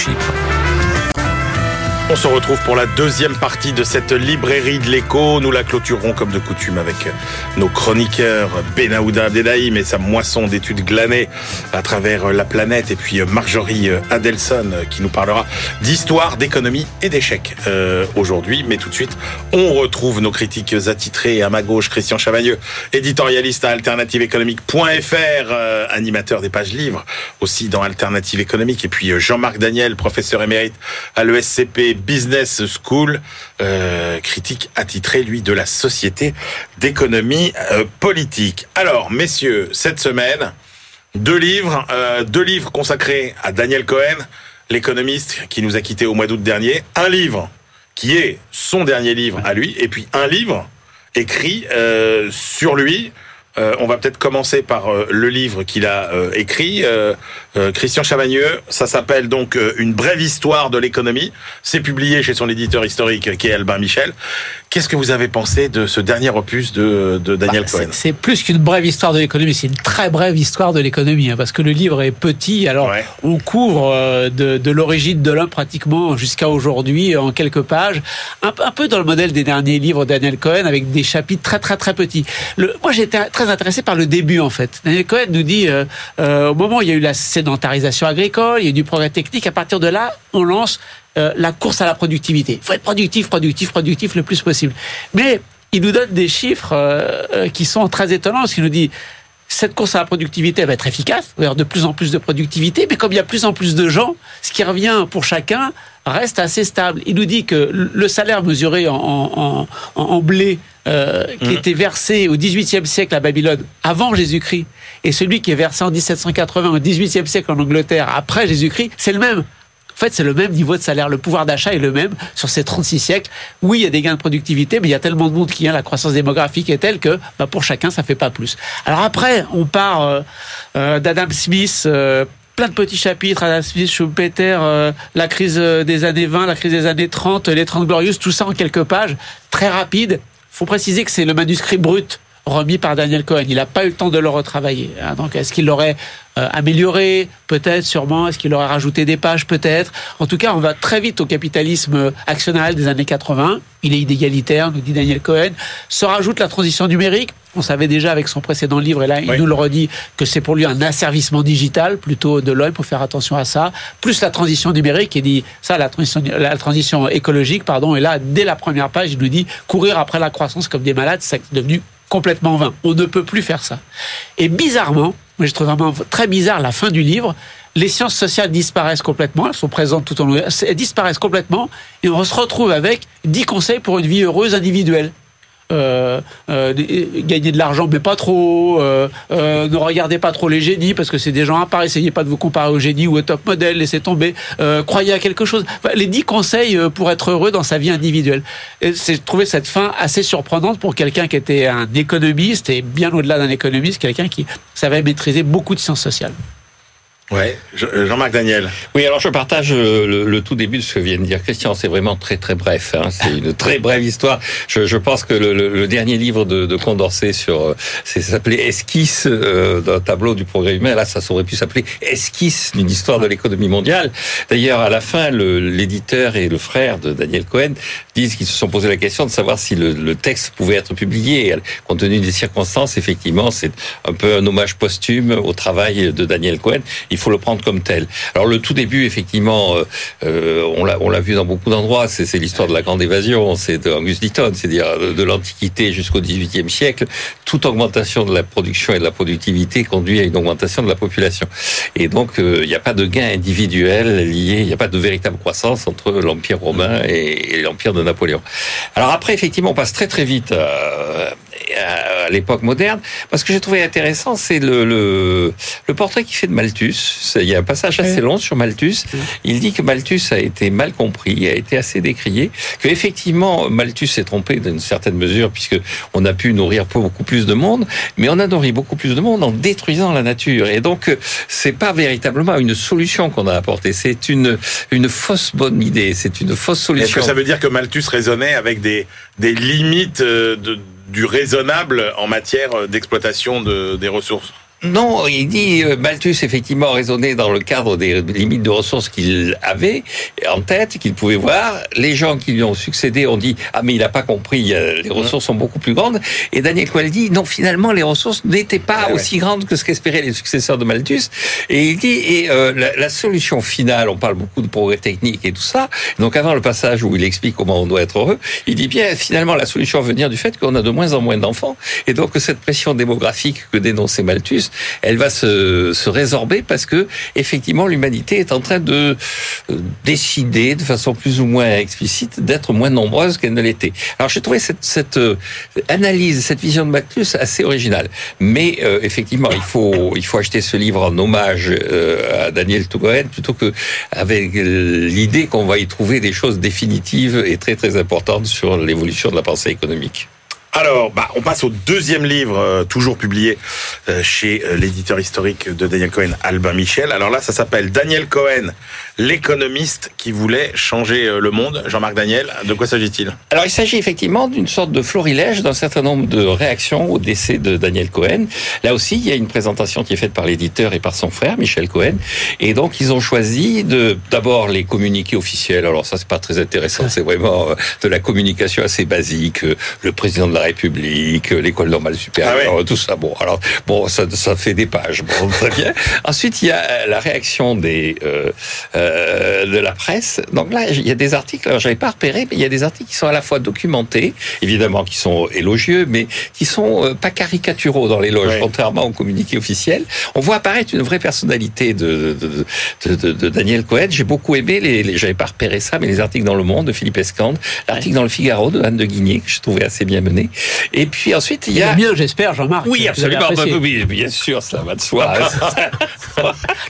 on se retrouve pour la deuxième partie de cette librairie de l'écho. Nous la clôturerons comme de coutume avec nos chroniqueurs Benaouda Abdelhaim et sa moisson d'études glanées à travers la planète et puis Marjorie Adelson qui nous parlera d'histoire, d'économie et d'échecs euh, aujourd'hui. Mais tout de suite, on retrouve nos critiques attitrés à ma gauche Christian Chavagneux, éditorialiste à alternativeéconomique.fr, euh, animateur des pages livres aussi dans Alternative économique et puis Jean-Marc Daniel, professeur émérite à l'ESCP Business School, euh, critique attitré, lui, de la Société d'économie euh, politique. Alors, messieurs, cette semaine, deux livres, euh, deux livres consacrés à Daniel Cohen, l'économiste qui nous a quittés au mois d'août dernier. Un livre qui est son dernier livre à lui, et puis un livre écrit sur lui, on va peut-être commencer par le livre qu'il a écrit, Christian Chavagneux. Ça s'appelle donc Une brève histoire de l'économie. C'est publié chez son éditeur historique qui est Albin Michel. Qu'est-ce que vous avez pensé de ce dernier opus de, Daniel bah, Cohen C'est plus qu'une brève histoire de l'économie, c'est une très brève histoire de l'économie, hein, parce que le livre est petit. Alors, on couvre de, l'origine de l'homme pratiquement jusqu'à aujourd'hui en quelques pages, un, peu dans le modèle des derniers livres de Daniel Cohen, avec des chapitres très très très petits. Le, moi, j'étais très intéressé par le début en fait. Daniel Cohen nous dit euh, euh, au moment où il y a eu la sédentarisation agricole, il y a eu du progrès technique. À partir de là, on lance euh, la course à la productivité. Il faut être productif, productif, productif le plus possible. Mais il nous donne des chiffres qui sont très étonnants. Parce qu'il nous dit cette course à la productivité va être efficace, il va y avoir de plus en plus de productivité, mais comme il y a plus en plus de gens, ce qui revient pour chacun reste assez stable. Il nous dit que le salaire mesuré en, en, blé euh, qui mmh. était versé au XVIIIe siècle à Babylone avant Jésus-Christ et celui qui est versé en 1780 au XVIIIe siècle en Angleterre après Jésus-Christ, c'est le même. En fait, c'est le même niveau de salaire. Le pouvoir d'achat est le même sur ces 36 siècles. Oui, il y a des gains de productivité, mais il y a tellement de monde qui vient. La croissance démographique est telle que bah, pour chacun, ça fait pas plus. Alors après, on part euh, euh, d'Adam Smith. Euh, plein de petits chapitres, Adam Smith, Schumpeter, la crise des années 20, la crise des années 30, les 30 glorieuses, tout ça en quelques pages, très rapide. faut préciser que c'est le manuscrit brut remis par Daniel Cohen. Il n'a pas eu le temps de le retravailler. Hein. Donc, est-ce qu'il l'aurait euh, amélioré? Peut-être, sûrement. Est-ce qu'il aurait rajouté des pages? Peut-être. En tout cas, on va très vite au capitalisme actionnel des années 80. Il est inégalitaire, nous dit Daniel Cohen. Se rajoute la transition numérique. On savait déjà avec son précédent livre, et là, il nous le redit, que c'est pour lui un asservissement digital, plutôt de l'homme, pour faire attention à ça. Plus la transition numérique, il dit, ça, la transition, la transition écologique, pardon, et là, dès la première page, il nous dit, courir après la croissance comme des malades, c'est devenu complètement vain. On ne peut plus faire ça. Et bizarrement, moi je trouve vraiment très bizarre la fin du livre, les sciences sociales disparaissent complètement, elles sont présentes tout au long, elles disparaissent complètement, et on se retrouve avec 10 conseils pour une vie heureuse individuelle. Euh, euh, gagner de l'argent, mais pas trop. Euh, ne regardez pas trop les génies parce que c'est des gens à part. Essayez pas de vous comparer aux génies ou au top modèle. Laissez tomber. croyez à quelque chose. les dix conseils pour être heureux dans sa vie individuelle. J'ai trouvé cette fin assez surprenante pour quelqu'un qui était un économiste et bien au-delà d'un économiste, quelqu'un qui savait maîtriser beaucoup de sciences sociales. Ouais, euh, Jean-Marc Daniel. Oui, alors je partage euh, le, tout début de ce que vient de dire Christian. C'est vraiment très très bref. Hein. C'est une très brève histoire. Je, pense que le, dernier livre de, Condorcet sur, euh, c'est s'appelait Esquisse d'un tableau du progrès humain. Là, ça aurait pu s'appeler Esquisse d'une histoire de l'économie mondiale. D'ailleurs, à la fin, l'éditeur et le frère de Daniel Cohen disent qu'ils se sont posé la question de savoir si le, texte pouvait être publié. compte tenu des circonstances, effectivement, c'est un peu un hommage posthume au travail de Daniel Cohen. Faut le prendre comme tel. Alors le tout début, effectivement, euh, euh on l'a vu dans beaucoup d'endroits. C'est l'histoire de la grande évasion, c'est d'Angus Deaton, c'est-à-dire de l'Antiquité jusqu'au XVIIIe siècle. Toute augmentation de la production et de la productivité conduit à une augmentation de la population. Et donc euh, il n'y a pas de gain individuel lié, il n'y a pas de véritable croissance entre l'Empire romain et, et l'Empire de Napoléon. Alors après, effectivement, on passe très très vite. Euh, à l'époque moderne. Parce que j'ai trouvé intéressant, c'est le, le, le, portrait qu'il fait de Malthus. Il y a un passage assez long sur Malthus. Il dit que Malthus a été mal compris, a été assez décrié, que effectivement Malthus s'est trompé d'une certaine mesure puisque on a pu nourrir beaucoup plus de monde, mais on a nourri beaucoup plus de monde en détruisant la nature. Et donc c'est pas véritablement une solution qu'on a apportée, c'est une une fausse bonne idée, c'est une fausse solution. Est-ce que ça veut dire que Malthus raisonnait avec des des limites euh, de du raisonnable en matière d'exploitation de, des ressources non, il dit euh, Malthus effectivement raisonné dans le cadre des limites de ressources qu'il avait en tête, qu'il pouvait voir. Les gens qui lui ont succédé ont dit ah mais il n'a pas compris, euh, les ressources sont beaucoup plus grandes. Et Daniel Coel dit non finalement les ressources n'étaient pas aussi grandes que ce qu'espéraient les successeurs de Malthus. Et il dit et euh, la, solution finale, on parle beaucoup de progrès technique et tout ça. Donc avant le passage où il explique comment on doit être heureux, il dit bien finalement la solution va venir du fait qu'on a de moins en moins d'enfants et donc cette pression démographique que dénonçait Malthus elle va se, se résorber parce que effectivement l'humanité est en train de euh, décider de façon plus ou moins explicite d'être moins nombreuse qu'elle ne l'était. Alors j'ai trouvé cette, cette euh, analyse, cette vision de Malthus assez originale. Mais euh, effectivement, il faut il faut acheter ce livre en hommage à Daniel Togoen plutôt que avec l'idée qu'on va y trouver des choses définitives et très très importantes sur l'évolution de la pensée économique. Alors, bah, on passe au deuxième livre, euh, toujours publié euh, chez euh, l'éditeur historique de Daniel Cohen, Albin Michel. Alors là, ça s'appelle Daniel Cohen, l'économiste qui voulait changer le monde. Jean-Marc Daniel, de quoi s'agit-il? Alors, il s'agit effectivement d'une sorte de florilège d'un certain nombre de réactions au décès de Daniel Cohen. Là aussi, il y a une présentation qui est faite par l'éditeur et par son frère, Michel Cohen. Et donc, ils ont choisi de d'abord les communiqués officiels. Alors ça, c'est pas très intéressant. C'est vraiment de la communication assez basique. Le président de la la République, l'école normale supérieure, ah tout ça. Bon, alors bon, ça, ça fait des pages. Bon, très bien. Ensuite, il y a la réaction des euh, de la presse. Donc là, il y a des articles. Alors, j'avais pas repéré, mais il y a des articles qui sont à la fois documentés, évidemment, qui sont élogieux, mais qui sont pas caricaturaux dans l'éloge, contrairement au communiqué officiel. On voit apparaître une vraie personnalité de, de, de, de Daniel Cohen. J'ai beaucoup aimé les, les j'avais pas repéré ça, mais les articles dans Le Monde de Philippe Escande, l'article dans Le Figaro de Anne de Guigné que je trouvais assez bien mené. Et puis ensuite il y a mieux, j'espère, Jean-Marc. Oui, absolument. Bah, oui, bien sûr, cela va de soi.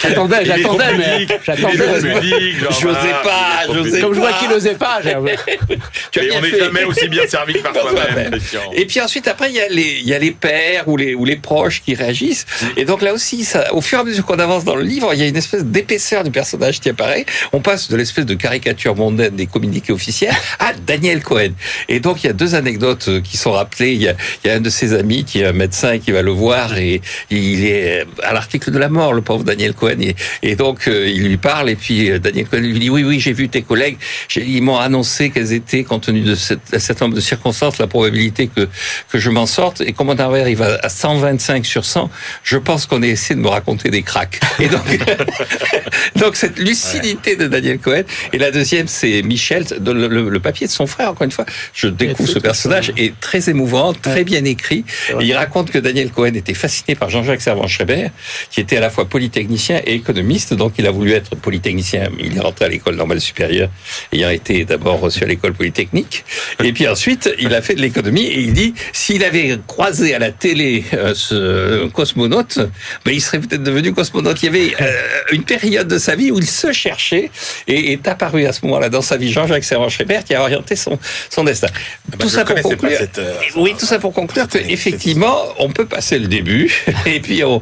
j'attendais, j'attendais, mais j'attendais. J'osais pas, j'osais Comme je vois qu'il n'osait pas. on n'est jamais aussi bien servi que par toi-même. Et puis ensuite, après, il y a les, il y a les pères ou les ou les proches qui réagissent. Et donc là aussi, ça, au fur et à mesure qu'on avance dans le livre, il y a une espèce d'épaisseur du personnage qui apparaît. On passe de l'espèce de caricature mondaine des communiqués officiels à Daniel Cohen. Et donc, il y a deux anecdotes qui sont rappelées. Il y a, il y a un de ses amis qui est un médecin qui va le voir et il est à l'article de la mort, le pauvre Daniel Cohen. Et, et donc, euh, il lui parle et puis euh, Daniel Cohen lui dit oui, oui, j'ai vu tes collègues. Ils m'ont annoncé qu'elles étaient, compte tenu de cette, un certain nombre de circonstances, la probabilité que, que je m'en sorte. Et comme on arrive à 125 sur 100, je pense qu'on a essayé de me raconter des cracks. Et donc, donc cette lucidité de Daniel Cohen. Et la deuxième, c'est Michel, le, papier de son frère, encore une fois. Je découvre ce personnage, est très émouvant, très bien écrit. il raconte que Daniel Cohen était fasciné par Jean-Jacques Servan-Schreiber, qui était à la fois polytechnicien et économiste. Donc il a voulu être polytechnicien. Il est rentré à l'école normale supérieure, ayant été d'abord reçu à l'école polytechnique. Et puis ensuite, il a fait de l'économie et il dit, s'il avait croisé à la télé euh, ce cosmonaute, ben, il serait peut-être devenu cosmonaute. Il y avait euh, une période de sa vie où il se cherchait et est apparu à ce moment-là dans sa vie Jean-Jacques Servan-Schreiber qui a orienté son, son destin. Ah bah, tout ça pour conclure. Euh, oui, tout ça pour conclure que effectivement, on peut passer le début et puis on,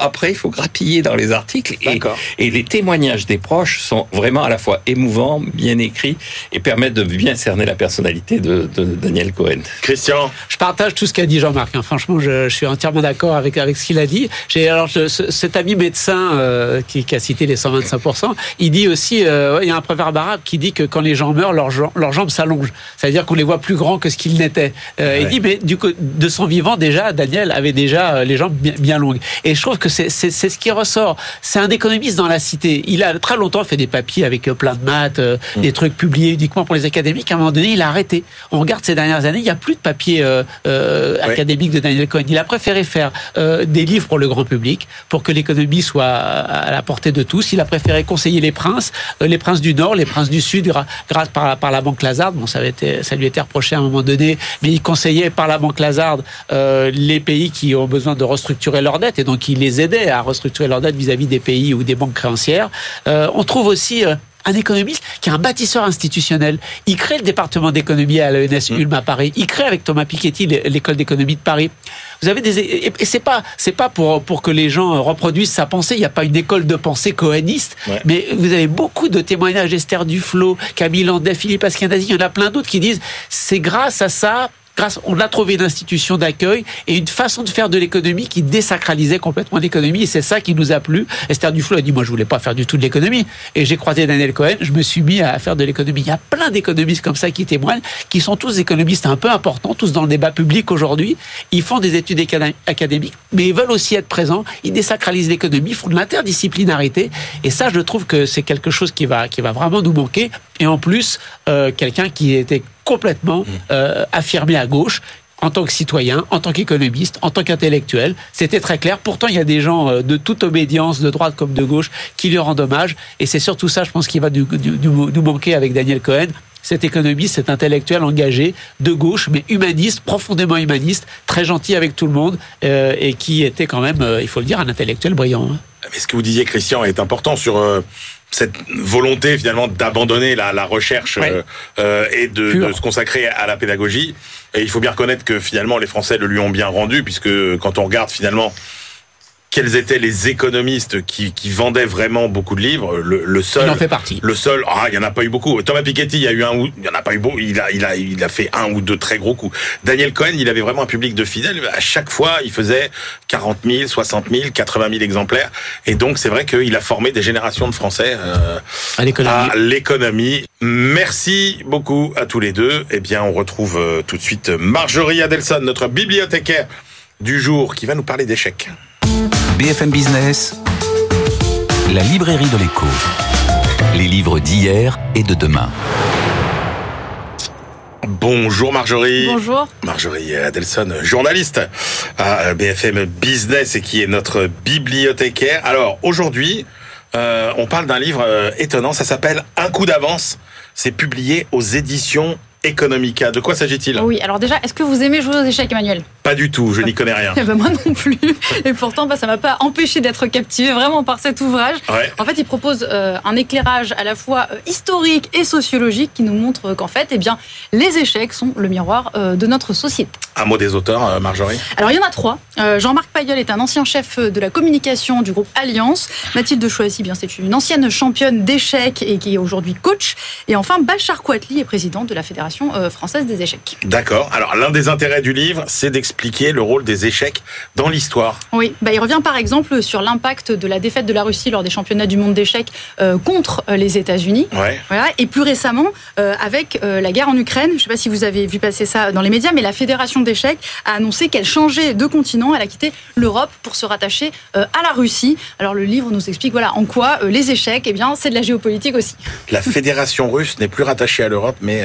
après il faut grappiller dans les articles et, et les témoignages des proches sont vraiment à la fois émouvants, bien écrits et permettent de bien cerner la personnalité de, de Daniel Cohen. Christian, je partage tout ce qu'a dit Jean-Marc. Hein. Franchement, je, je, suis entièrement d'accord avec avec ce qu'il a dit. J'ai alors cet ami médecin euh, qui, qui, a cité les 125%, il dit aussi, euh, il y a un proverbe arabe qui dit que quand les gens meurent, leurs jambes, leurs jambes s'allongent. C'est-à-dire qu'on les voit plus grands que ce qu'ils n'étaient. Euh, Il dit, mais du coup, de son vivant déjà, Daniel avait déjà euh, les jambes bien, bien longues. Et je trouve que c'est ce qui ressort. C'est un économiste dans la cité. Il a très longtemps fait des papiers avec euh, plein de maths, mm. des trucs publiés uniquement pour les académiques. À un moment donné, il a arrêté. On regarde ces dernières années, il n'y a plus de papiers académiques de Daniel Cohen. Il a préféré faire des livres pour le grand public, pour que l'économie soit à la portée de tous. Il a préféré conseiller les princes, les princes du Nord, les princes du Sud, grâce par la, par la Banque Lazare. Bon, ça, avait été, ça lui était reproché à un moment donné, mais il conseillait par la Banque Lazare euh, les pays qui ont besoin de restructurer leurs dettes, et donc il les aidait à restructurer leurs dettes vis-à-vis des pays ou des banques créancières. Euh, on trouve aussi un économiste qui est un bâtisseur institutionnel. Il crée le département d'économie à l'ENS mmh. Ulm à Paris. Il crée avec Thomas Piketty l'école d'économie de Paris. Vous avez des et c'est pas c'est pas pour pour que les gens reproduisent sa pensée. Il n'y a pas une école de pensée coheniste, mais vous avez beaucoup de témoignages. Esther Duflo, Camille Landais, Philippe Asquiandazi, il y en a plein d'autres qui disent c'est grâce à ça grâce, on a trouvé une institution d'accueil et une façon de faire de l'économie qui désacralisait complètement l'économie. Et c'est ça qui nous a plu. Esther Duflo a dit, moi, je voulais pas faire du tout de l'économie. Et j'ai croisé Daniel Cohen, je me suis mis à faire de l'économie. Il y a plein d'économistes comme ça qui témoignent, qui sont tous économistes un peu importants, tous dans le débat public aujourd'hui. Ils font des études académiques, mais ils veulent aussi être présents. Ils désacralisent l'économie, font de l'interdisciplinarité. Et ça, je trouve que c'est quelque chose qui va, qui va vraiment nous manquer. Et en plus, euh, quelqu'un qui était complètement mmh. euh, affirmé à gauche en tant que citoyen, en tant qu'économiste, en tant qu'intellectuel. C'était très clair. Pourtant, il y a des gens euh, de toute obédience, de droite comme de gauche, qui lui rendent hommage. Et c'est surtout ça, je pense, qui va nous, nous manquer avec Daniel Cohen cet économiste, cet intellectuel engagé de gauche, mais humaniste, profondément humaniste, très gentil avec tout le monde, euh, et qui était quand même, il faut le dire, un intellectuel brillant. Hein. Mais ce que vous disiez, Christian, est important sur cette volonté finalement d'abandonner la, la, recherche euh, euh, et de, de, se consacrer à la pédagogie. Et il faut bien reconnaître que finalement les Français le lui ont bien rendu, puisque quand on regarde finalement quels étaient les économistes qui, qui vendaient vraiment beaucoup de livres. Le, le seul. Il en fait partie. Le seul. Ah, il y en a pas eu beaucoup. Thomas Piketty, il y a eu un ou il y en a pas eu beaucoup. Il a, il a, il a fait un ou deux très gros coups. Daniel Cohen, il avait vraiment un public de fidèles. À chaque fois, il faisait 40 000, 60 000, 80 000 exemplaires. Et donc, c'est vrai qu'il a formé des générations de Français euh, à l'économie. Merci beaucoup à tous les deux. Eh bien, on retrouve euh, tout de suite Marjorie Adelson, notre bibliothécaire du jour, qui va nous parler d'échecs. BFM Business, la librairie de l'écho. Les livres d'hier et de demain. Bonjour Marjorie. Bonjour. Marjorie Adelson, journaliste à BFM Business et qui est notre bibliothécaire. Alors aujourd'hui, euh, on parle d'un livre euh, étonnant, ça s'appelle Un coup d'avance. C'est publié aux éditions Economica. De quoi s'agit-il? Oui, alors déjà, est-ce que vous aimez jouer aux échecs, Emmanuel? Pas du tout, je n'y connais rien. Eh ben, moi non plus. Et pourtant, bah, ça m'a pas empêché d'être captivé vraiment par cet ouvrage. En fait, il propose euh, un éclairage à la fois euh, historique et sociologique qui nous montre qu'en fait, eh bien, les échecs sont le miroir euh, de notre société. Un mot des auteurs, Marjorie? Alors, il y en a trois. Jean-Marc Payol est un ancien chef de la communication du groupe Alliance. Mathilde Choisy, bien, c'est une ancienne championne d'échecs et qui est aujourd'hui coach. Et enfin, Bachar Kouatli est président de la Fédération française des échecs. D'accord. Alors l'un des intérêts du livre, c'est d'expliquer le rôle des échecs dans l'histoire. Oui, bah, il revient par exemple sur l'impact de la défaite de la Russie lors des championnats du monde d'échecs euh, contre euh, les États-Unis. Ouais. Voilà. Et plus récemment, avec la guerre en Ukraine, je ne sais pas si vous avez vu passer ça dans les médias, mais la Fédération d'échecs a annoncé qu'elle changeait de continent, elle a quitté l'Europe pour se rattacher à la Russie. Alors le livre nous explique voilà en quoi les échecs, eh bien, c'est de la géopolitique aussi. La Fédération russe n'est plus rattachée à l'Europe, mais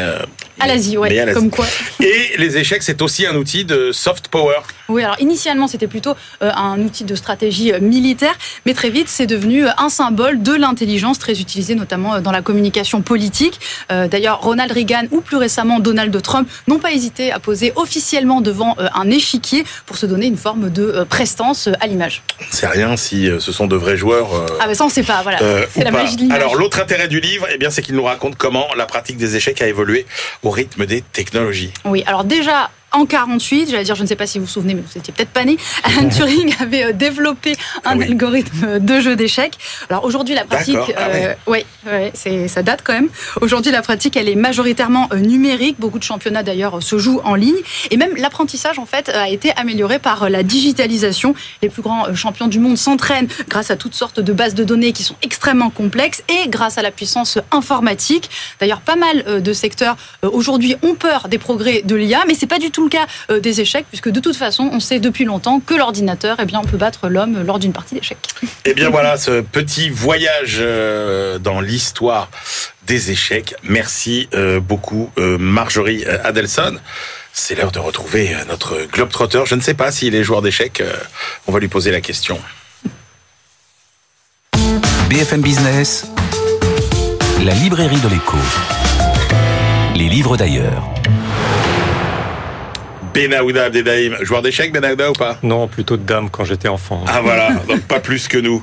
à l'Asie, ouais, comme quoi. Et les échecs, c'est aussi un outil de soft power. Oui, alors initialement, c'était plutôt euh, un outil de stratégie euh, militaire, mais très vite, c'est devenu euh, un symbole de l'intelligence, très utilisé notamment dans la communication politique. D'ailleurs, Ronald Reagan ou plus récemment Donald Trump n'ont pas hésité à poser officiellement devant un échiquier pour se donner une forme de prestance à l'image. C'est rien si ce sont de vrais joueurs. ah, mais ça, on ne sait pas, voilà. c'est la magie de l'image. Alors, l'autre intérêt du livre, eh bien, c'est qu'il nous raconte comment la pratique des échecs a évolué au rythme des technologies. Oui, alors déjà, en 48, j'allais dire, je ne sais pas si vous vous souvenez, mais vous étiez peut-être pas né, Alan Turing avait euh, développé un algorithme de jeu d'échecs. Alors aujourd'hui, la pratique, ah euh, ouais, ouais c'est, ça date quand même. Aujourd'hui, la pratique, elle est majoritairement euh, numérique. Beaucoup de championnats d'ailleurs se jouent en ligne, et même l'apprentissage en fait a été amélioré par la digitalisation. Les plus grands champions du monde s'entraînent grâce à toutes sortes de bases de données qui sont extrêmement complexes et grâce à la puissance informatique. D'ailleurs, pas mal de secteurs aujourd'hui ont peur des progrès de l'IA, mais c'est pas du tout le cas euh, des échecs, puisque de toute façon, on sait depuis longtemps que l'ordinateur, eh bien, on peut battre l'homme lors d'une partie d'échecs. Et eh bien voilà, ce petit voyage euh, dans l'histoire des échecs. Merci euh, beaucoup, Marjorie Adelson. C'est l'heure de retrouver notre globetrotter. Je ne sais pas s'il est joueur d'échecs. On va lui poser la question. BFM Business, la librairie de l'écho. Les livres d'ailleurs. Benaouda Abdedaïm, joueur d'échecs Benaouda ou pas Non, plutôt de dame quand j'étais enfant. Ah voilà, donc pas plus que nous.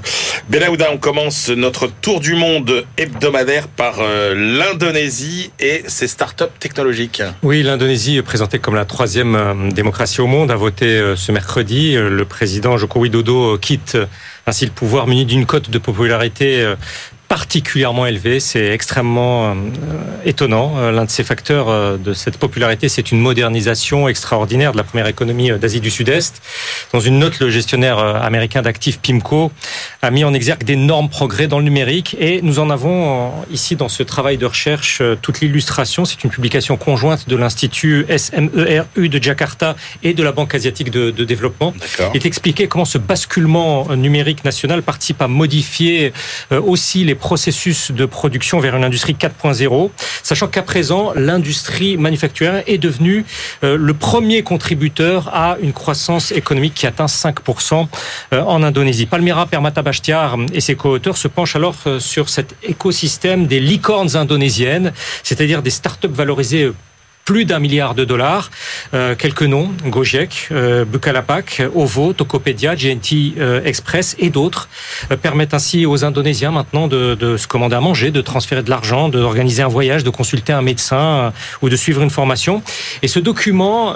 Benaouda, on commence notre tour du monde hebdomadaire par euh, l'Indonésie et ses startups technologiques. Oui, l'Indonésie, présentée comme la troisième euh, démocratie au monde, a voté euh, ce mercredi. Le président Joko Widodo quitte ainsi le pouvoir muni d'une cote de popularité particulièrement élevé. C'est extrêmement euh, étonnant. Euh, l'un de ces facteurs euh, de cette popularité, c'est une modernisation extraordinaire de la première économie d'Asie du Sud-Est. Dans une note, le gestionnaire américain d'actifs PIMCO a mis en exergue d'énormes progrès dans le numérique et nous en avons ici dans ce travail de recherche toute l'illustration. C'est une publication conjointe de l'Institut SMERU de Jakarta et de la Banque asiatique de, de développement. Il est expliqué comment ce basculement numérique national participe à modifier aussi les processus de production vers une industrie 4.0, sachant qu'à présent, l'industrie manufacturière est devenue euh, le premier contributeur à une croissance économique qui atteint 5% euh, en Indonésie. Palmira Permata et ses co-auteurs se penchent alors euh, sur cet écosystème des licornes indonésiennes, c'est-à-dire des startups valorisées plus d'un milliard de dollars. Euh, quelques noms, Gojek, euh, Bukalapak, Ovo, Tokopedia, GNT euh, Express et d'autres euh, permettent ainsi aux Indonésiens maintenant de, de, se commander à manger, de transférer de l'argent, d'organiser un voyage, de consulter un médecin euh, ou de suivre une formation. Et ce document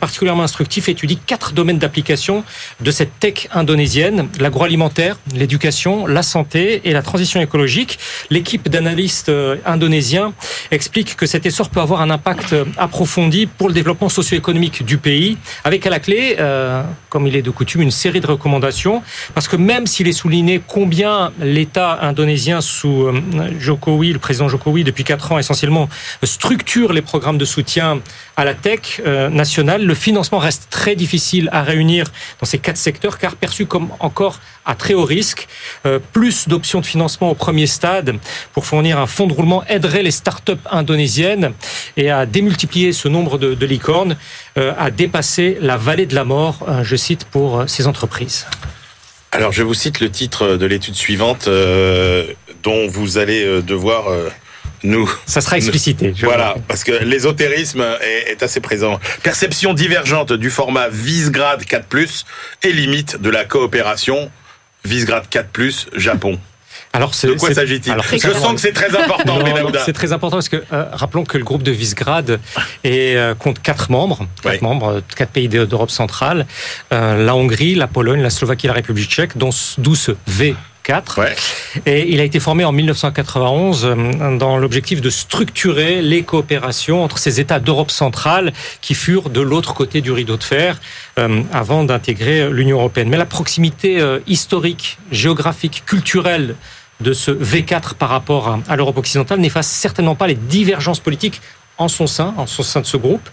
particulièrement instructif étudie quatre domaines d'application de cette tech indonésienne, l'agroalimentaire, l'éducation, la santé et la transition écologique. L'équipe d'analystes indonésiens explique que cet essor peut avoir un impact approfondie pour le développement socio-économique du pays, avec à la clé, euh, comme il est de coutume, une série de recommandations, parce que même s'il est souligné combien l'État indonésien sous euh, Jokowi, le président Jokowi, depuis quatre ans essentiellement, structure les programmes de soutien à la tech euh, nationale, le financement reste très difficile à réunir dans ces quatre secteurs, car perçu comme encore à très haut risque. Euh, plus d'options de financement au premier stade pour fournir un fonds de roulement aiderait les start-up indonésiennes et à démultiplier ce nombre de, licornes, euh, à dépasser la vallée de la mort, je cite, pour ces entreprises. Alors, je vous cite le titre de l'étude suivante dont vous allez devoir nous. Ça sera explicité. Voilà, parce que l'ésotérisme est, est, assez présent. Perception divergente du format Visegrad 4+, et limite de la coopération Visegrad 4+, Japon. Alors, de quoi s'agit-il Je sens que c'est très important, C'est très important parce que euh, rappelons que le groupe de Visegrad est, euh, compte quatre membres, quatre oui. membres, quatre pays d'Europe centrale euh, la Hongrie, la Pologne, la Slovaquie, la République tchèque, dont d'où ce V 4. Ouais. Et il a été formé en 1991 euh, dans l'objectif de structurer les coopérations entre ces États d'Europe centrale qui furent de l'autre côté du rideau de fer euh, avant d'intégrer l'Union européenne. Mais la proximité euh, historique, géographique, culturelle de ce V4 par rapport à, à l'Europe occidentale n'efface certainement pas les divergences politiques en son sein, en son sein de ce groupe,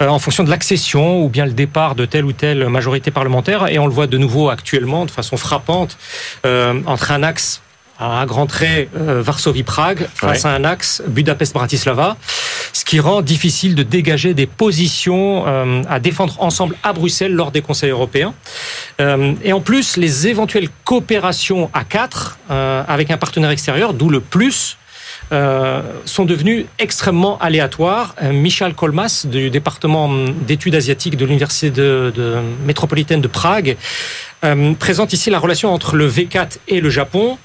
euh, en fonction de l'accession ou bien le départ de telle ou telle majorité parlementaire. Et on le voit de nouveau actuellement de façon frappante euh, entre un axe à grand trait euh, Varsovie-Prague face ouais. à un axe Budapest-Bratislava, ce qui rend difficile de dégager des positions euh, à défendre ensemble à Bruxelles lors des conseils européens. Euh, et en plus, les éventuelles coopérations à quatre euh, avec un partenaire extérieur, d'où le plus, euh, sont devenus extrêmement aléatoires. Euh, Michel Kolmas, du département d'études asiatiques de l'Université métropolitaine de Prague, euh, présente ici la relation entre le V4 et le Japon,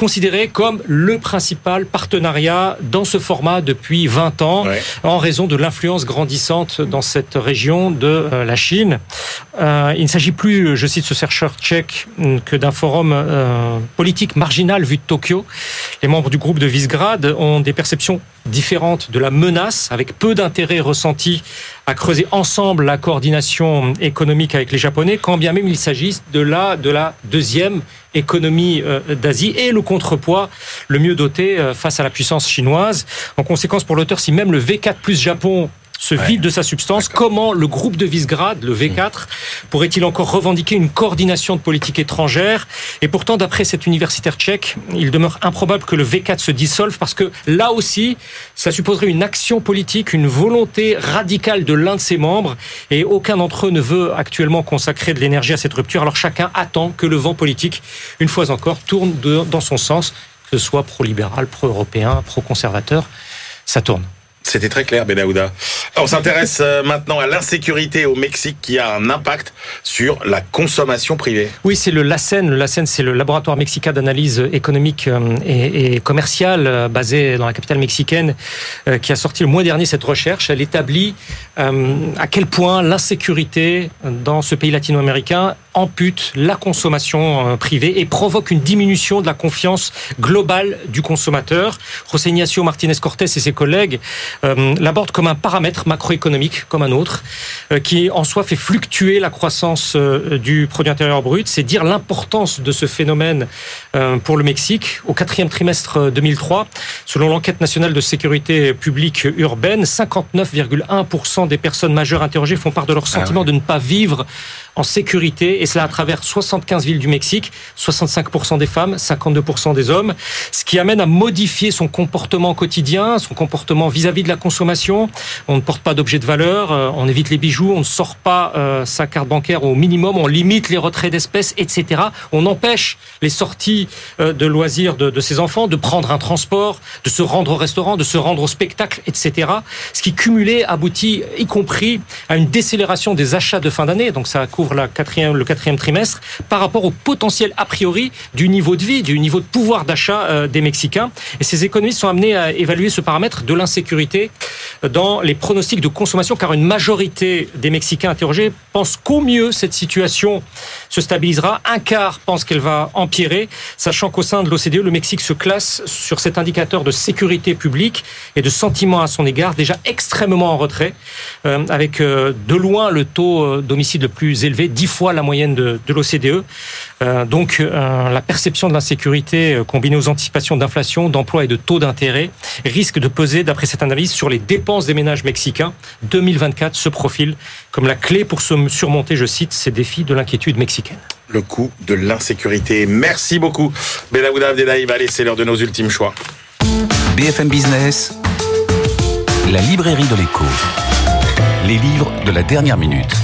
considéré comme le principal partenariat dans ce format depuis 20 ans, ouais. en raison de l'influence grandissante dans cette région de euh, la Chine. Euh, il ne s'agit plus, je cite ce chercheur tchèque, que d'un forum euh, politique marginal vu de Tokyo. Les membres du groupe de Visegrad ont des perceptions différentes de la menace, avec peu d'intérêt ressenti à creuser ensemble la coordination économique avec les Japonais, quand bien même il s'agisse de la, de la deuxième économie euh, d'Asie et le contrepoids le mieux doté euh, face à la puissance chinoise. En conséquence, pour l'auteur, si même le V4 plus Japon se vide de sa substance. Comment le groupe de Visegrad, le V4, pourrait-il encore revendiquer une coordination de politique étrangère? Et pourtant, d'après cet universitaire tchèque, il demeure improbable que le V4 se dissolve parce que là aussi, ça supposerait une action politique, une volonté radicale de l'un de ses membres et aucun d'entre eux ne veut actuellement consacrer de l'énergie à cette rupture. Alors chacun attend que le vent politique, une fois encore, tourne de, dans son sens, que ce soit pro-libéral, pro-européen, pro-conservateur. Ça tourne. C'était très clair, Benahouda. On s'intéresse euh, maintenant à l'insécurité au Mexique qui a un impact sur la consommation privée. Oui, c'est le LACEN. Le LACEN, c'est le laboratoire mexicain d'analyse économique euh, et, et, commerciale euh, basé dans la capitale mexicaine qui a sorti le mois dernier cette recherche. Elle établit à quel point l'insécurité dans ce pays latino-américain ampute la consommation privée et provoque une diminution de la confiance globale du consommateur. José Ignacio Martinez Cortés et ses collègues euh, l'aborde comme un paramètre macroéconomique comme un autre, euh, qui en soi fait fluctuer la croissance euh, du produit intérieur brut. C'est dire l'importance de ce phénomène pour le Mexique. Au quatrième trimestre 2003, selon l'enquête nationale de sécurité publique urbaine, 59,1% des personnes majeures interrogées font part de leur sentiment ah ouais. de ne pas vivre en sécurité et cela à travers 75 villes du Mexique, 65% des femmes, 52% des hommes, ce qui amène à modifier son comportement quotidien, son comportement vis-à-vis de la consommation. On ne porte pas d'objets de valeur, euh, on évite les bijoux, on ne sort pas euh, sa carte bancaire au minimum, on limite les retraits d'espèces, etc. On empêche les sorties euh, de loisirs de, ses enfants, de prendre un transport, de se rendre au restaurant, de se rendre au spectacle, etc. Ce qui cumulé aboutit, y compris à une décélération des achats de fin d'année. Donc ça le quatrième trimestre par rapport au potentiel a priori du niveau de vie, du niveau de pouvoir d'achat euh, des Mexicains. Et ces économistes sont amenés à évaluer ce paramètre de l'insécurité dans les pronostics de consommation, car une majorité des Mexicains interrogés pensent qu'au mieux cette situation se stabilisera. Un quart pense qu'elle va empirer, sachant qu'au sein de l'OCDE, le Mexique se classe sur cet indicateur de sécurité publique et de sentiment à son égard déjà extrêmement en retrait, euh, avec euh, de loin le taux euh, d'homicide le plus élevé, dix fois la moyenne de, de l'OCDE. donc la perception de l'insécurité combinée aux anticipations d'inflation, d'emploi et de taux d'intérêt risque de peser, d'après cette analyse, sur les dépenses des ménages mexicains. 2024 se profile comme la clé pour se surmonter, je cite, ces défis de l'inquiétude mexicaine le coût de l'insécurité. Merci beaucoup. Benahouda Abdelhaïb, allez, c'est l'heure de nos ultimes choix. BFM Business, la librairie de l'écho. Les livres de la dernière minute.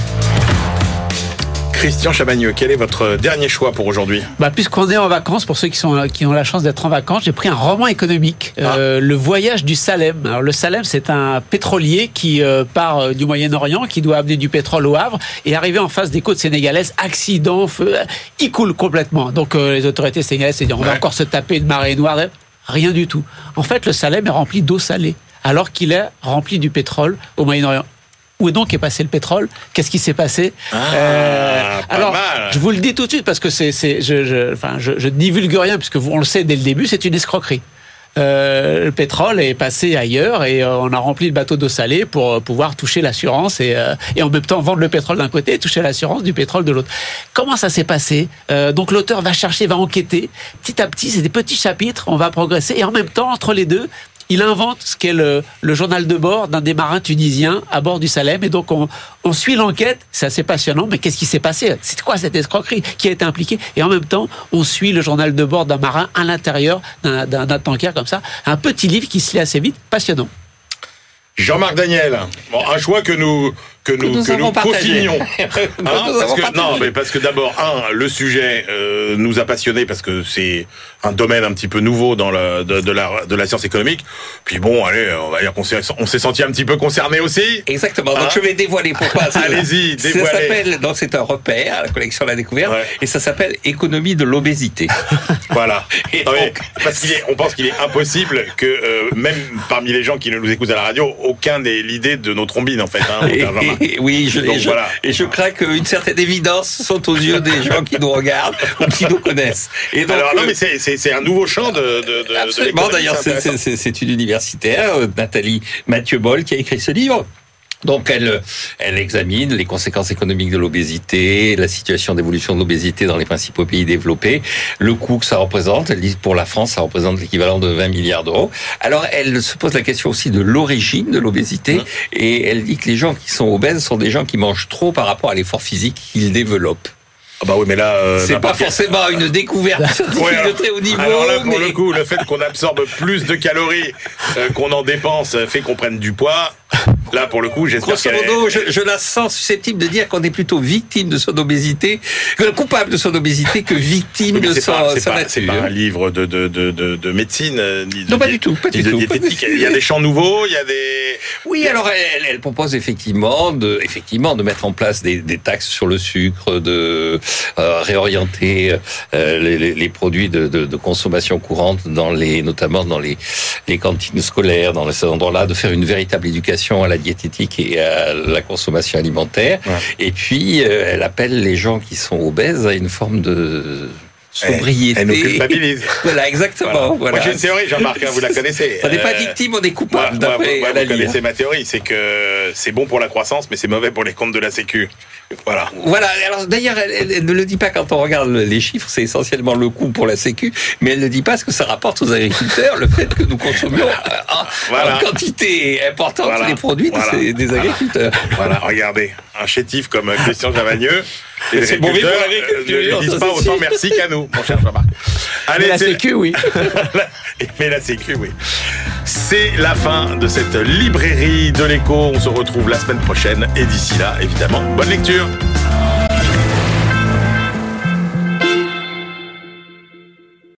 Christian Chabagneux, quel est votre dernier choix pour aujourd'hui? Bah, Puisqu'on est en vacances, pour ceux qui, sont, qui ont la chance d'être en vacances, j'ai pris un roman économique, euh, ah. Le voyage du Salem. Alors, le Salem, c'est un pétrolier qui euh, part euh, du Moyen-Orient, qui doit amener du pétrole au Havre, et arrivé en face des côtes sénégalaises, accident, feu, il coule complètement. Donc les autorités sénégalaises se disent, on va encore se taper une marée noire. Rien du tout. En fait, le Salem est rempli d'eau salée, alors qu'il est rempli du pétrole au Moyen-Orient. Où donc est passé le pétrole? Qu'est-ce qui s'est passé? Ah, euh, Alors, je vous le dis tout de suite parce que c'est, je, je, enfin, je, je divulgue rien puisque vous, on le sait dès le début, c'est une escroquerie. Euh, le pétrole est passé ailleurs et euh, on a rempli le bateau d'eau salée pour euh, pouvoir toucher l'assurance et, euh, et, en même temps vendre le pétrole d'un côté et toucher l'assurance du pétrole de l'autre. Comment ça s'est passé? Donc l'auteur va chercher, va enquêter. Petit à petit, c'est des petits chapitres, on va progresser et en même temps, entre les deux, il invente ce qu'est le, journal de bord d'un des marins tunisiens à bord du Salem. Et donc, on, suit l'enquête. C'est assez passionnant. Mais qu'est-ce qui s'est passé? C'est quoi cette escroquerie? Qui a été impliqué? Et en même temps, on suit le journal de bord d'un marin à l'intérieur d'un tanker comme ça. Un petit livre qui se lit assez vite. Passionnant. Jean-Marc Daniel, bon, un choix que nous que nous, que nous. Hein, parce que, non, mais parce que d'abord, un, le sujet euh, nous a passionnés parce que c'est un domaine un petit peu nouveau dans le, de, de, la, de la science économique. Puis bon, allez, on va dire qu'on s'est, on s'est senti un petit peu concerné aussi. Exactement. Donc hein je vais dévoiler pourquoi. Allez-y, dévoilez. Ça s'appelle, donc c'est un repère, la collection La Découverte, et ça s'appelle Économie de l'obésité. voilà. Et donc... parce qu'il est, on pense qu'il est impossible que euh, même parmi les gens qui nous écoutent à la radio, aucun n'ait l'idée de nos trombines en fait. Hein, oui, je, et, je, et je crains qu'une certaine évidence sont aux yeux des gens qui nous regardent ou qui nous connaissent. Et donc, Alors, non, mais c'est un nouveau champ de. de, de absolument, d'ailleurs, c'est une universitaire, euh, Nathalie Mathieu Boll, qui a écrit ce livre. Donc elle, elle examine les conséquences économiques de l'obésité, la situation d'évolution de l'obésité dans les principaux pays développés, le coût que ça représente. Elle dit pour la France, ça représente l'équivalent de 20 milliards d'euros. Alors elle se pose la question aussi de l'origine de l'obésité mmh. et elle dit que les gens qui sont obèses sont des gens qui mangent trop par rapport à l'effort physique qu'ils développent. Ah bah oui, mais là, euh, c'est pas forcément une découverte de très haut niveau. Alors là, pour le coup, le fait qu'on absorbe plus de calories euh, qu'on en dépense fait qu'on prenne du poids. Là, pour le coup, j'espère Grosso modo, je, je, la sens susceptible de dire qu'on est plutôt victime de son obésité, coupable de son obésité, que victime de son, C'est pas un livre de, de, de, de, médecine, euh, ni de, non, pas du tout, pas du tout. Il y a des champs nouveaux, il y a des... Oui, alors elle, elle propose effectivement de, effectivement de mettre en place des, des taxes sur le sucre, de euh, réorienter euh, les, les, produits de, de, de, consommation courante dans les, notamment dans les, les cantines scolaires, dans ces endroits-là, de faire une véritable éducation à la diététique et à la consommation alimentaire. Et puis, euh, elle appelle les gens qui sont obèses à une forme de sobriété. Elle, nous culpabilise. voilà, exactement. Voilà. Moi, j'ai une théorie, Jean-Marc, hein, vous la connaissez. On n'est pas victime, on est coupable. Moi, moi, vous connaissez ma théorie, c'est que c'est bon pour la croissance, mais c'est mauvais pour les comptes de la Sécu. Voilà. Voilà. Alors d'ailleurs, elle, ne le dit pas quand on regarde les chiffres. C'est essentiellement le coût pour la Sécu, mais elle ne dit pas ce que ça rapporte aux agriculteurs, le fait que nous consommions en, quantité importante les produits des agriculteurs. Voilà. Regardez, un chétif comme Christian Javagneux les agriculteurs ne disent pas autant merci qu'à nous, mon cher Jean-Marc. Allez, la Sécu, oui. Mais la Sécu, oui. C'est la fin de cette librairie de l'écho. On se retrouve la semaine prochaine. Et d'ici là, évidemment, bonne lecture.